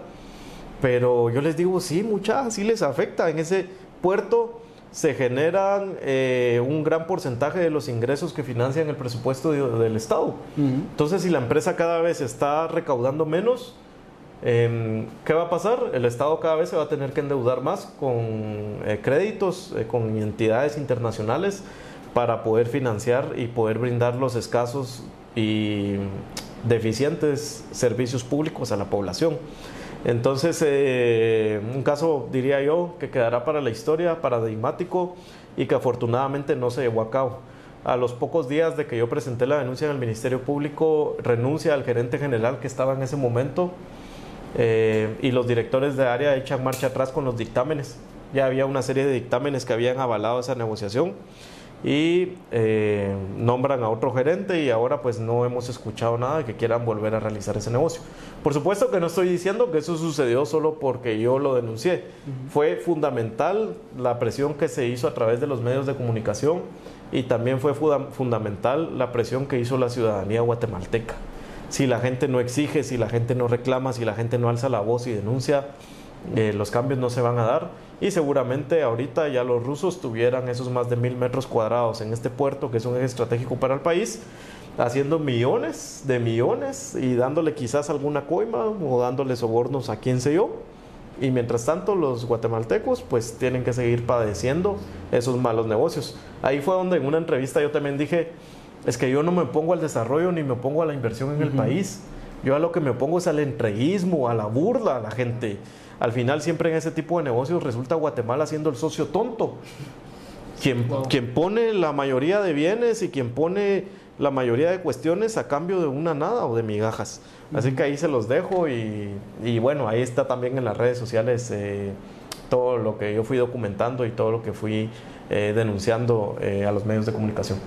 Pero yo les digo, sí, muchas, sí les afecta. En ese puerto se generan eh, un gran porcentaje de los ingresos que financian el presupuesto del Estado. Entonces, si la empresa cada vez está recaudando menos, em, ¿qué va a pasar? El Estado cada vez se va a tener que endeudar más con eh, créditos, eh, con entidades internacionales para poder financiar y poder brindar los escasos y deficientes servicios públicos a la población. Entonces, eh, un caso, diría yo, que quedará para la historia, paradigmático y que afortunadamente no se llevó a cabo. a los pocos días de que yo presenté la denuncia en el Ministerio Público, renuncia al gerente general que estaba en ese momento eh, y los directores de área echan marcha atrás con los dictámenes. Ya había una serie de dictámenes que habían avalado esa negociación y eh, nombran a otro gerente y ahora pues no hemos escuchado nada de que quieran volver a realizar ese negocio. Por supuesto que no estoy diciendo que eso sucedió solo porque yo lo denuncié. Fue fundamental la presión que se hizo a través de los medios de comunicación y también fue fundamental la presión que hizo la ciudadanía guatemalteca. Si la gente no exige, si la gente no reclama, si la gente no alza la voz y denuncia, eh, los cambios no se van a dar y seguramente ahorita ya los rusos tuvieran esos más de mil metros cuadrados en este puerto que es un eje estratégico para el país haciendo millones de millones y dándole quizás alguna coima o dándole sobornos a quien sé yo y mientras tanto los guatemaltecos pues tienen que seguir padeciendo esos malos negocios. Ahí fue donde en una entrevista yo también dije, es que yo no me opongo al desarrollo ni me opongo a la inversión en el país. Yo a lo que me opongo es al entreguismo, a la burla a la gente. Al final siempre en ese tipo de negocios resulta Guatemala siendo el socio tonto. Quien, quien pone la mayoría de bienes y quien pone la mayoría de cuestiones a cambio de una nada o de migajas. Así que ahí se los dejo y, bueno, ahí está también en las redes sociales eh, todo lo que yo fui documentando y todo lo que fui eh, denunciando eh, a los medios de comunicación.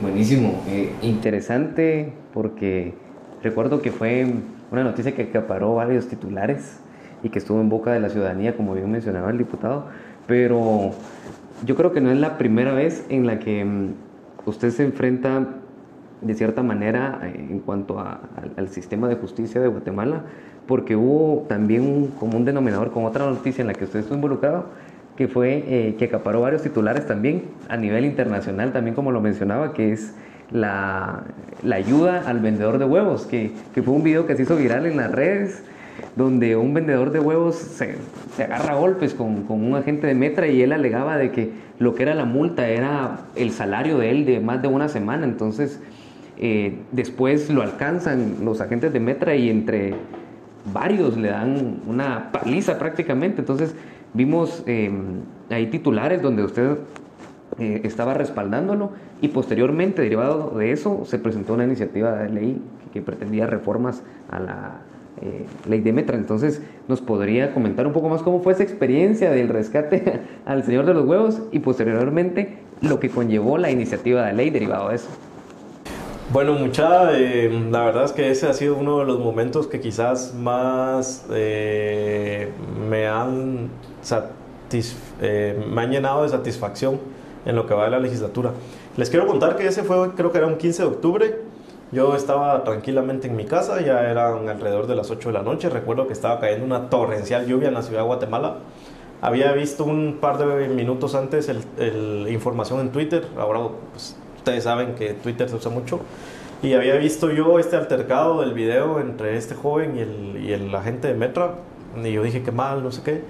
Buenísimo, interesante porque recuerdo que fue una noticia que acaparó varios titulares y que estuvo en boca de la ciudadanía, como bien mencionaba el diputado, pero yo creo que no es la primera vez en la que mm, usted se enfrenta de cierta manera eh, en cuanto al sistema de justicia de Guatemala, porque hubo también un común denominador con otra noticia en la que usted estuvo involucrado, que fue eh, que acaparó varios titulares también a nivel internacional, también como lo mencionaba, que es la, la ayuda al vendedor de huevos, que, que, fue un video que se hizo viral en las redes, donde un vendedor de huevos se, se agarra golpes con, con, un agente de Metra y él alegaba de que lo que era la multa era el salario de él de más de una semana, entonces eh, después lo alcanzan los agentes de Metra y entre varios le dan una paliza prácticamente. Entonces vimos eh, ahí titulares donde usted eh, estaba respaldándolo y posteriormente, derivado de eso, se presentó una iniciativa de ley que, pretendía reformas a la ley de Metra. Entonces, ¿nos podría comentar un poco más cómo fue esa experiencia del rescate al señor de los huevos y posteriormente lo que conllevó la iniciativa de ley derivado de eso? Bueno, mucha, eh, la verdad es que ese ha sido uno de los momentos que quizás más eh, me, han eh, me han llenado de satisfacción en lo que va de la legislatura. Les quiero contar que ese fue, creo que era un 15 de octubre. Yo estaba tranquilamente en mi casa, ya eran alrededor de las 8 de la noche. Recuerdo que estaba cayendo una torrencial lluvia en la ciudad de Guatemala. Había visto un par de minutos antes el, información en Twitter, ahora pues, ustedes saben que Twitter se usa mucho. Y había visto yo este altercado del video entre este joven y el, y el agente de Metra. Y yo dije, qué mal, no sé qué.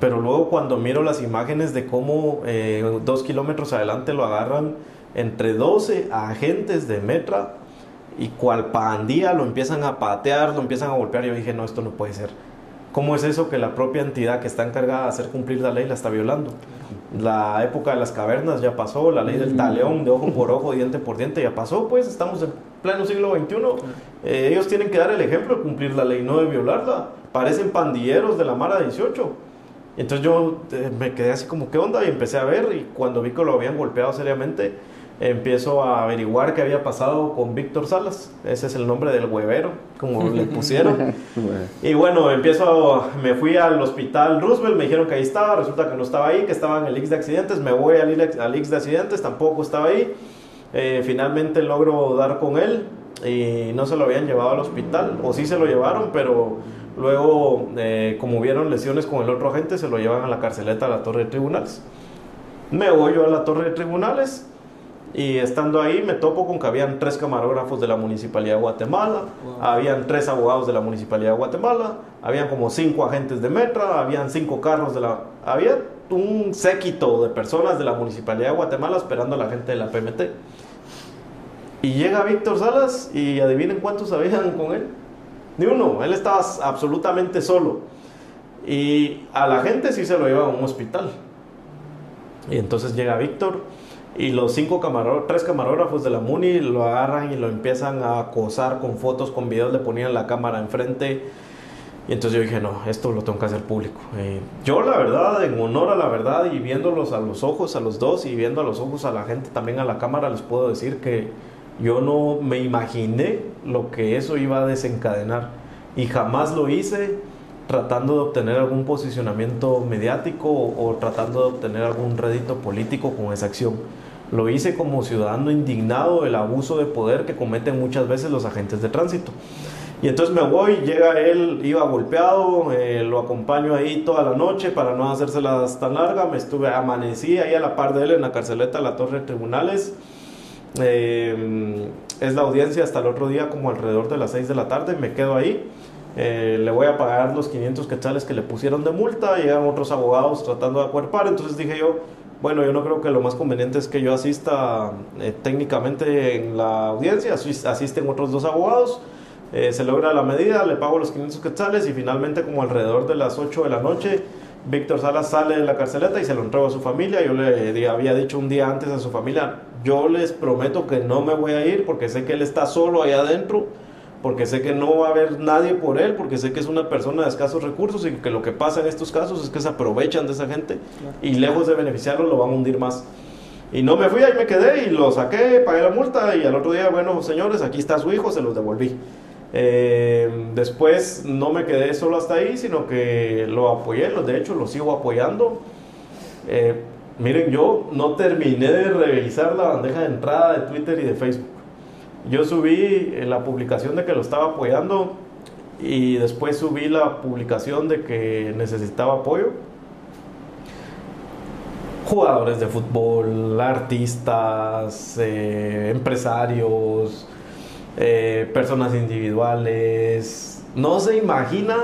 Pero luego cuando miro las imágenes de cómo eh, dos kilómetros adelante lo agarran entre 12 agentes de Metra y cual pandilla lo empiezan a patear, lo empiezan a golpear, yo dije, no, esto no puede ser. ¿Cómo es eso que la propia entidad que está encargada de hacer cumplir la ley la está violando? La época de las cavernas ya pasó, la ley del taleón de ojo por ojo, diente por diente ya pasó, pues estamos en pleno siglo XXI. Eh, ellos tienen que dar el ejemplo de cumplir la ley, no de violarla. Parecen pandilleros de la Mara 18. Entonces yo eh, me quedé así como, ¿qué onda? Y empecé a ver y cuando vi que lo habían golpeado seriamente, empiezo a averiguar qué había pasado con Víctor Salas. Ese es el nombre del huevero, como le pusieron. y bueno, empiezo, me fui al hospital Roosevelt, me dijeron que ahí estaba, resulta que no estaba ahí, que estaba en el X de accidentes, me voy al, al X de accidentes, tampoco estaba ahí. Eh, finalmente logro dar con él y no se lo habían llevado al hospital, o sí se lo llevaron, pero luego, eh, como vieron lesiones con el otro agente, se lo llevan a la carceleta a la torre de tribunales. Me voy yo a la torre de tribunales y estando ahí me topo con que habían tres camarógrafos de la Municipalidad de Guatemala, habían tres abogados de la Municipalidad de Guatemala, habían como cinco agentes de Metra, habían cinco carros de la... Había un séquito de personas de la Municipalidad de Guatemala esperando a la gente de la PMT. Y llega Víctor Salas y adivinen cuántos habían con él. Ni uno, él estaba absolutamente solo. Y a la gente sí se lo lleva a un hospital. Y entonces llega Víctor y los cinco camarógrafos, tres camarógrafos de la MUNI lo agarran y lo empiezan a acosar con fotos, con videos, le ponían la cámara enfrente. Y entonces yo dije, no, esto lo tengo que hacer público. Eh, yo la verdad, en honor a la verdad y viéndolos a los ojos a los dos y viendo a los ojos a la gente también a la cámara, les puedo decir que yo no me imaginé lo que eso iba a desencadenar. Y jamás lo hice tratando de obtener algún posicionamiento mediático o, tratando de obtener algún rédito político con esa acción lo hice como ciudadano indignado del abuso de poder que cometen muchas veces los agentes de tránsito. Y entonces me voy, llega él, iba golpeado, eh, lo acompaño ahí toda la noche para no hacérselas tan larga, me estuve, amanecí ahí a la par de él en la carceleta de la Torre de Tribunales. Eh, es la audiencia hasta el otro día como alrededor de las 6 de la tarde, me quedo ahí. Eh, le voy a pagar los 500 quetzales que le pusieron de multa, llegan otros abogados tratando de acuerpar, entonces dije yo, bueno, yo no creo que lo más conveniente es que yo asista eh, técnicamente en la audiencia, asisten otros dos abogados, eh, se logra la medida, le pago los 500 quetzales y finalmente como alrededor de las 8 de la noche, Víctor Salas sale de la carceleta y se lo entrego a su familia. Yo le había dicho un día antes a su familia, yo les prometo que no me voy a ir porque sé que él está solo allá adentro porque sé que no va a haber nadie por él, porque sé que es una persona de escasos recursos y que lo que pasa en estos casos es que se aprovechan de esa gente y lejos de beneficiarlo lo van a hundir más. Y no me fui, ahí me quedé y lo saqué, pagué la multa y al otro día, bueno, señores, aquí está su hijo, se los devolví. Eh, después no me quedé solo hasta ahí, sino que lo apoyé, de hecho lo sigo apoyando. Eh, miren, yo no terminé de revisar la bandeja de entrada de Twitter y de Facebook yo subí eh, la publicación de que lo estaba apoyando y después subí la publicación de que necesitaba apoyo. Jugadores de fútbol, artistas, empresarios, eh, personas individuales. No se imaginan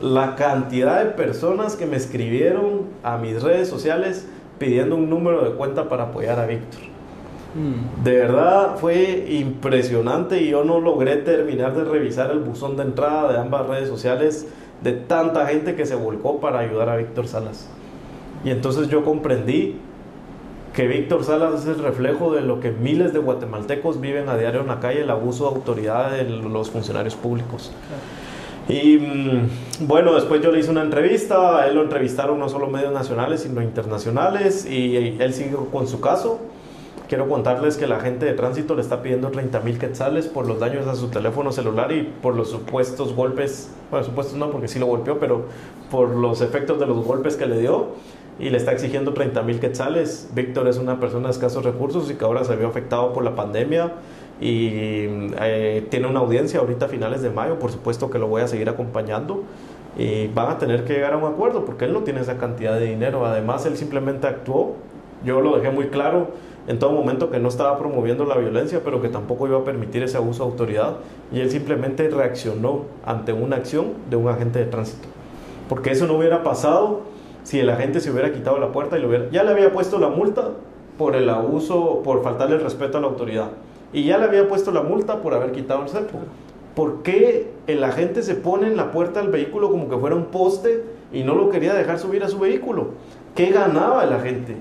la cantidad de personas que me escribieron a mis redes sociales pidiendo un número de cuenta para apoyar a Víctor. Mm. De verdad fue impresionante y yo no logré terminar de revisar el buzón de entrada de ambas redes sociales de tanta gente que se volcó para ayudar a Víctor Salas. Y entonces yo comprendí que Víctor Salas es el reflejo de lo que miles de guatemaltecos viven a diario en la calle, el abuso de autoridad de los funcionarios públicos. Y mm, bueno, después yo le hice una entrevista, a él lo entrevistaron no solo medios nacionales, sino internacionales, y él siguió con su caso. Quiero contarles que la gente de tránsito le está pidiendo 30 mil quetzales por los daños a su teléfono celular y por los supuestos golpes, bueno, supuestos no, porque sí lo golpeó, pero por los efectos de los golpes que le dio y le está exigiendo 30 mil quetzales. Víctor es una persona de escasos recursos y que ahora se vio afectado por la pandemia y eh, tiene una audiencia ahorita a finales de mayo, por supuesto que lo voy a seguir acompañando y van a tener que llegar a un acuerdo porque él no tiene esa cantidad de dinero, además él simplemente actuó, yo lo dejé muy claro en todo momento que no estaba promoviendo la violencia, pero que tampoco iba a permitir ese abuso de autoridad. Y él simplemente reaccionó ante una acción de un agente de tránsito. Porque eso no hubiera pasado si el agente se hubiera quitado la puerta y lo hubiera... Ya le había puesto la multa por el abuso, por faltarle el respeto a la autoridad. Y ya le había puesto la multa por haber quitado el cepo. ¿Por qué el agente se pone en la puerta del vehículo como que fuera un poste y no lo quería dejar subir a su vehículo? ¿qué ganaba la gente?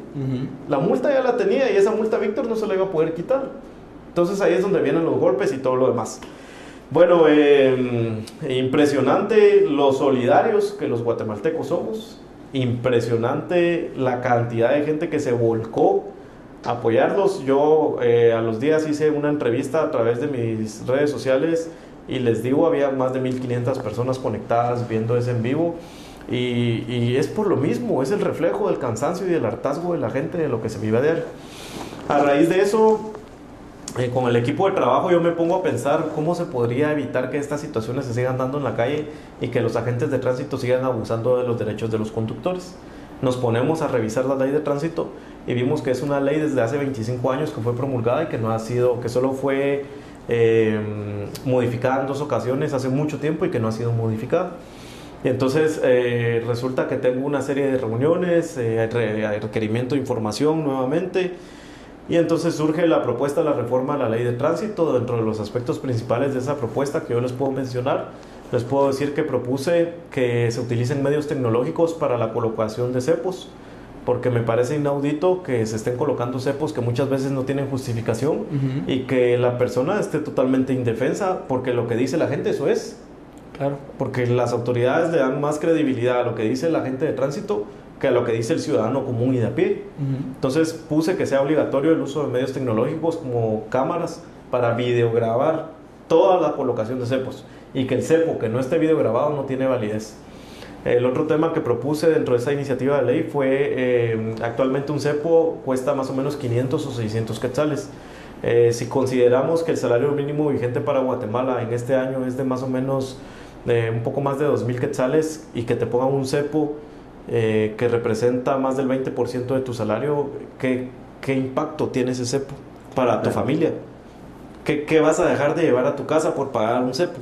La multa ya la tenía y esa multa Víctor no se la iba a poder quitar. Entonces ahí es donde vienen los golpes y todo lo demás. Bueno, em, impresionante los solidarios que los guatemaltecos somos. Impresionante la cantidad de gente que se volcó a apoyarlos. Yo eh, a los días hice una entrevista a través de mis redes sociales y les digo, había más de 1500 personas conectadas viendo ese en vivo. Y, es por lo mismo, es el reflejo del cansancio y del hartazgo de la gente de lo que se vive él. A raíz de eso, eh, con el equipo de trabajo yo me pongo a pensar cómo se podría evitar que estas situaciones se sigan dando en la calle y que los agentes de tránsito sigan abusando de los derechos de los conductores. Nos ponemos a revisar la ley de tránsito y vimos que es una ley desde hace 25 años que fue promulgada y que no ha sido, que solo fue eh, modificada en dos ocasiones hace mucho tiempo y que no ha sido modificada. Entonces eh, resulta que tengo una serie de reuniones, eh, requerimiento de información nuevamente, y entonces surge la propuesta de la reforma a la ley de tránsito. Dentro de los aspectos principales de esa propuesta que yo les puedo mencionar, les puedo decir que propuse que se utilicen medios tecnológicos para la colocación de cepos, porque me parece inaudito que se estén colocando cepos que muchas veces no tienen justificación y que la persona esté totalmente indefensa porque lo que dice la gente eso es. Claro. Porque las autoridades le dan más credibilidad a lo que dice la gente de tránsito que a lo que dice el ciudadano común y de a pie. Entonces puse que sea obligatorio el uso de medios tecnológicos como cámaras para videograbar toda la colocación de cepos y que el cepo que no esté videograbado no tiene validez. El otro tema que propuse dentro de esa iniciativa de ley fue, eh, actualmente un cepo cuesta más o menos 500 o 600 quetzales. Eh, si consideramos que el salario mínimo vigente para Guatemala en este año es de más o menos eh, un poco más de 2.000 quetzales y que te pongan un cepo que representa más del 20% de tu salario, ¿qué, ¿qué, impacto tiene ese cepo para tu familia? ¿Qué, ¿Qué, vas a dejar de llevar a tu casa por pagar un cepo?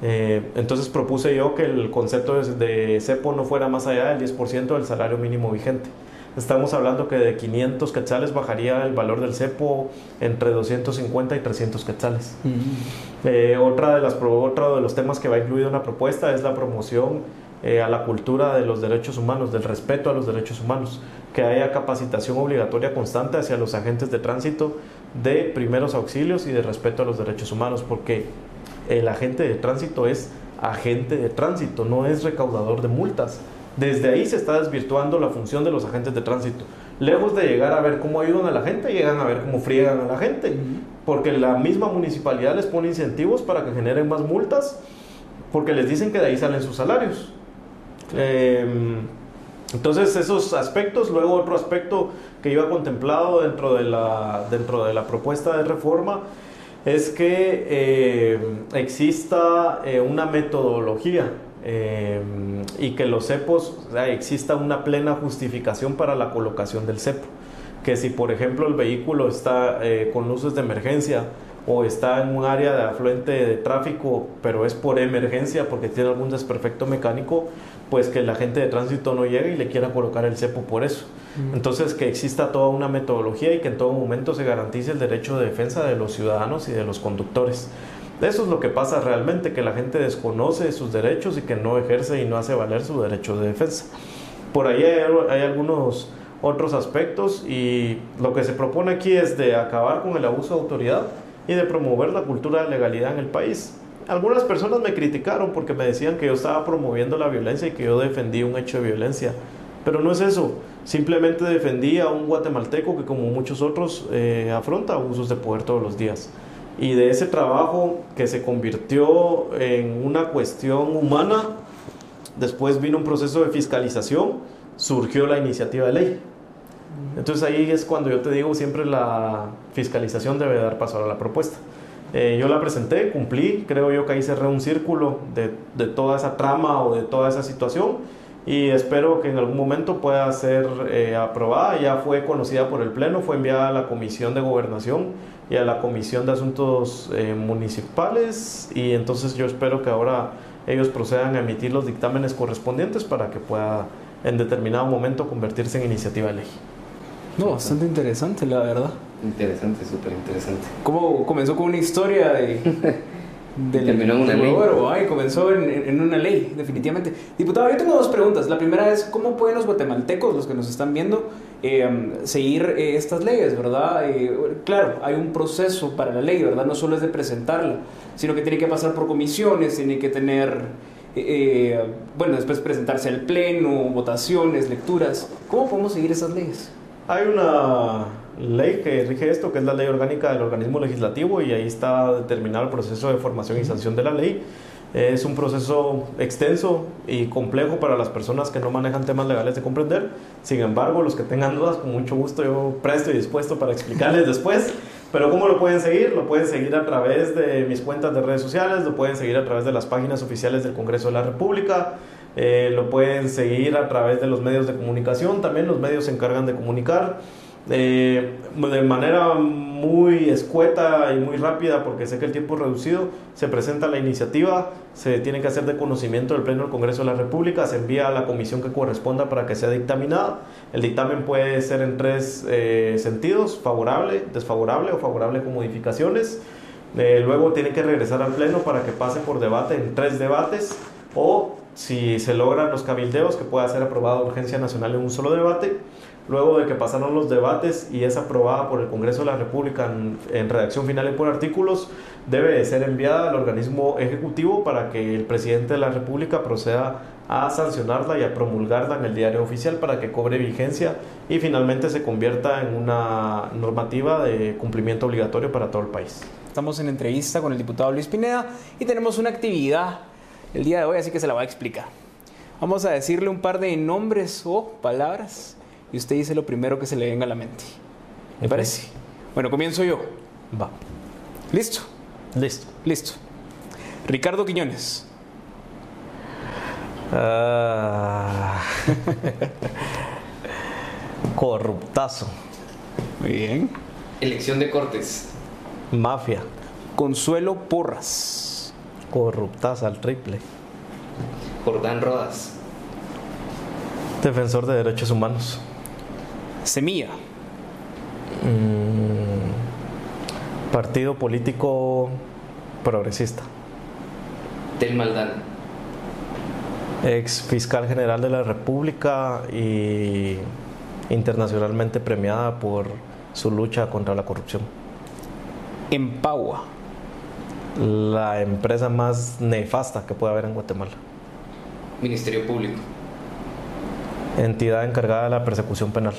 Eh, entonces propuse yo que el concepto de, cepo no fuera más allá del 10% del salario mínimo vigente. Estamos hablando que de 500 quetzales bajaría el valor del cepo entre 250 y 300 quetzales. Eh, otra de las, otro de los temas que va incluido en la propuesta es la promoción eh, a la cultura de los derechos humanos, del respeto a los derechos humanos, que haya capacitación obligatoria constante hacia los agentes de tránsito de primeros auxilios y de respeto a los derechos humanos, porque el agente de tránsito es agente de tránsito, no es recaudador de multas. Desde ahí se está desvirtuando la función de los agentes de tránsito. Lejos de llegar a ver cómo ayudan a la gente, llegan a ver cómo friegan a la gente. Porque la misma municipalidad les pone incentivos para que generen más multas, porque les dicen que de ahí salen sus salarios. Em, entonces esos aspectos, luego otro aspecto que iba contemplado dentro de la, dentro de la propuesta de reforma es que eh, exista eh, una metodología eh, y que los cepos, exista una plena justificación para la colocación del cepo. Que si, por ejemplo, el vehículo está con luces de emergencia o está en un área de afluente de tráfico, pero es por emergencia porque tiene algún desperfecto mecánico, pues que la gente de tránsito no llegue y le quiera colocar el cepo por eso. Entonces, que exista toda una metodología y que en todo momento se garantice el derecho de defensa de los ciudadanos y de los conductores. Eso es lo que pasa realmente, que la gente desconoce sus derechos y que no ejerce y no hace valer su derecho de defensa. Por ahí hay, algunos otros aspectos y lo que se propone aquí es de acabar con el abuso de autoridad y de promover la cultura de legalidad en el país. Algunas personas me criticaron porque me decían que yo estaba promoviendo la violencia y que yo defendía un hecho de violencia. Pero no es eso. Simplemente defendía a un guatemalteco que como muchos otros eh, afronta abusos de poder todos los días. Y de ese trabajo que se convirtió en una cuestión humana, después vino un proceso de fiscalización, surgió la iniciativa de ley. Entonces ahí es cuando yo te digo siempre la fiscalización debe dar paso a la propuesta. Eh, yo la presenté, cumplí, creo yo que ahí cerré un círculo de, toda esa trama o de toda esa situación y espero que en algún momento pueda ser eh, aprobada. Ya fue conocida por el Pleno, fue enviada a la Comisión de Gobernación y a la Comisión de Asuntos eh, Municipales y entonces yo espero que ahora ellos procedan a emitir los dictámenes correspondientes para que pueda en determinado momento convertirse en iniciativa de ley. No, bastante interesante, la verdad. Interesante, súper interesante. ¿Cómo comenzó con una historia de, terminó en una ley? Ay, comenzó en, una ley, definitivamente. Diputado, yo tengo dos preguntas. La primera es, ¿cómo pueden los guatemaltecos, los que nos están viendo, eh, seguir eh, estas leyes, verdad? Eh, claro, hay un proceso para la ley, ¿verdad? No solo es de presentarla, sino que tiene que pasar por comisiones, tiene que tener... bueno, después presentarse al pleno, votaciones, lecturas. ¿Cómo podemos seguir esas leyes? Hay una ley que rige esto, que es la ley orgánica del organismo legislativo, y ahí está determinado el proceso de formación y sanción de la ley. Es un proceso extenso y complejo para las personas que no manejan temas legales de comprender. Sin embargo, los que tengan dudas, con mucho gusto yo presto y dispuesto para explicarles después. Pero ¿cómo lo pueden seguir? Lo pueden seguir a través de mis cuentas de redes sociales, lo pueden seguir a través de las páginas oficiales del Congreso de la República, eh, lo pueden seguir a través de los medios de comunicación, también los medios se encargan de comunicar. Eh, de manera muy escueta y muy rápida, porque sé que el tiempo es reducido, se presenta la iniciativa, se tiene que hacer de conocimiento del Pleno del Congreso de la República, se envía a la comisión que corresponda para que sea dictaminada. El dictamen puede ser en tres eh, sentidos, favorable, desfavorable o favorable con modificaciones. luego tiene que regresar al Pleno para que pase por debate en tres debates o si se logran los cabildeos, que pueda ser aprobada urgencia nacional en un solo debate. Luego de que pasaron los debates y es aprobada por el Congreso de la República en, en redacción final y por artículos, debe de ser enviada al organismo ejecutivo para que el presidente de la República proceda a sancionarla y a promulgarla en el diario oficial para que cobre vigencia y finalmente se convierta en una normativa de cumplimiento obligatorio para todo el país. Estamos en entrevista con el diputado Luis Pineda y tenemos una actividad el día de hoy, así que se la voy a explicar. Vamos a decirle un par de nombres o palabras y usted dice lo primero que se le venga a la mente. ¿Me parece? Bueno, comienzo yo. Va. ¿Listo? Listo. Listo. Ricardo Quiñones. Ah. Corruptazo. Muy bien. Elección de Cortes. Mafia. Consuelo Porras. Corruptaza al triple. Jordán Rodas. Defensor de derechos humanos. Semilla. Mm, partido político progresista. Del Maldán. Ex fiscal general de la República y internacionalmente premiada por su lucha contra la corrupción. Empagua. La empresa más nefasta que puede haber en Guatemala. Ministerio Público. Entidad encargada de la persecución penal.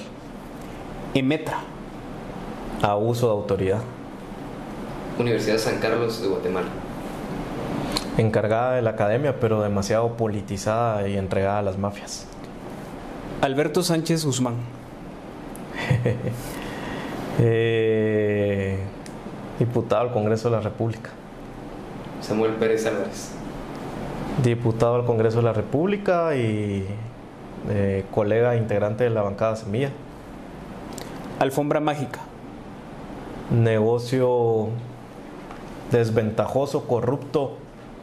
Emetra. Abuso de autoridad. Universidad San Carlos de Guatemala. Encargada de la academia, pero demasiado politizada y entregada a las mafias. Alberto Sánchez Guzmán. Eh, diputado al Congreso de la República. Samuel Pérez Álvarez. Diputado al Congreso de la República y eh, colega integrante de la bancada Semilla. Alfombra mágica. Negocio desventajoso, corrupto,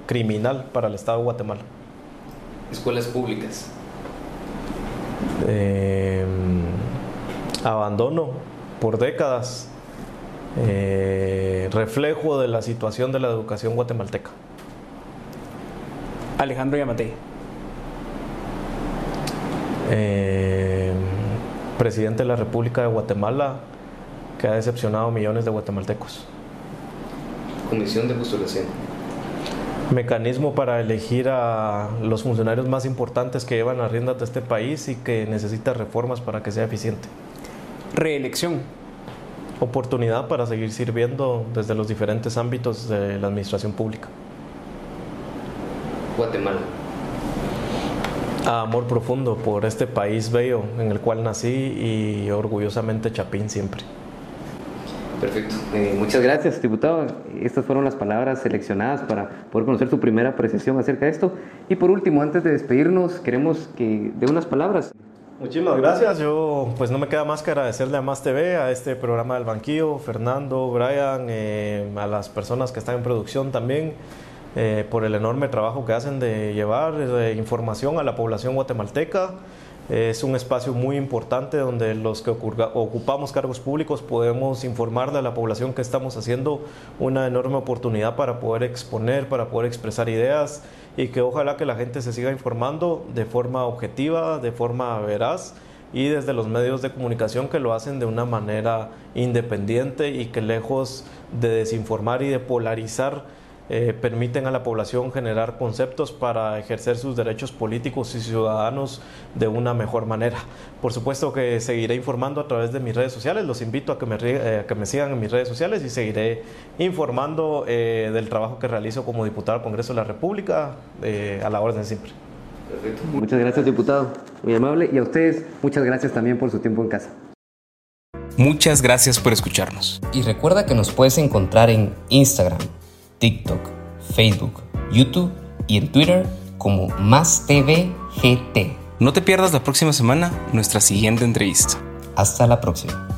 criminal para el Estado de Guatemala. Escuelas públicas. Eh, abandono por décadas, eh, reflejo de la situación de la educación guatemalteca. Alejandro Yamatei. Eh, presidente de la República de Guatemala que ha decepcionado a millones de guatemaltecos. Comisión de postulación. Mecanismo para elegir a los funcionarios más importantes que llevan las riendas de este país y que necesita reformas para que sea eficiente. Reelección. Oportunidad para seguir sirviendo desde los diferentes ámbitos de la administración pública. Guatemala. Amor profundo por este país bello en el cual nací y orgullosamente Chapín siempre. Perfecto. Eh, muchas gracias, diputado. Estas fueron las palabras seleccionadas para poder conocer su primera apreciación acerca de esto. Y por último, antes de despedirnos, queremos que dé unas palabras. Muchísimas gracias. Yo pues no me queda más que agradecerle a Más TV, a este programa del banquillo, Fernando, Brian, eh, a las personas que están en producción también, eh, por el enorme trabajo que hacen de llevar eh, información a la población guatemalteca. Es un espacio muy importante donde los que ocupamos cargos públicos podemos informarle a la población que estamos haciendo una enorme oportunidad para poder exponer, para poder expresar ideas y que ojalá que la gente se siga informando de forma objetiva, de forma veraz y desde los medios de comunicación que lo hacen de una manera independiente y que lejos de desinformar y de polarizar eh, permiten a la población generar conceptos para ejercer sus derechos políticos y ciudadanos de una mejor manera. Por supuesto que seguiré informando a través de mis redes sociales, los invito a que me, eh, que me sigan en mis redes sociales y seguiré informando eh, del trabajo que realizo como diputado al Congreso de la República eh, a la orden siempre. Perfecto. Muchas gracias, diputado. Muy amable. Y a ustedes, muchas gracias también por su tiempo en casa. Muchas gracias por escucharnos. Y recuerda que nos puedes encontrar en Instagram, TikTok, Facebook, YouTube y en Twitter como Más TV GT. No te pierdas la próxima semana nuestra siguiente entrevista. Hasta la próxima.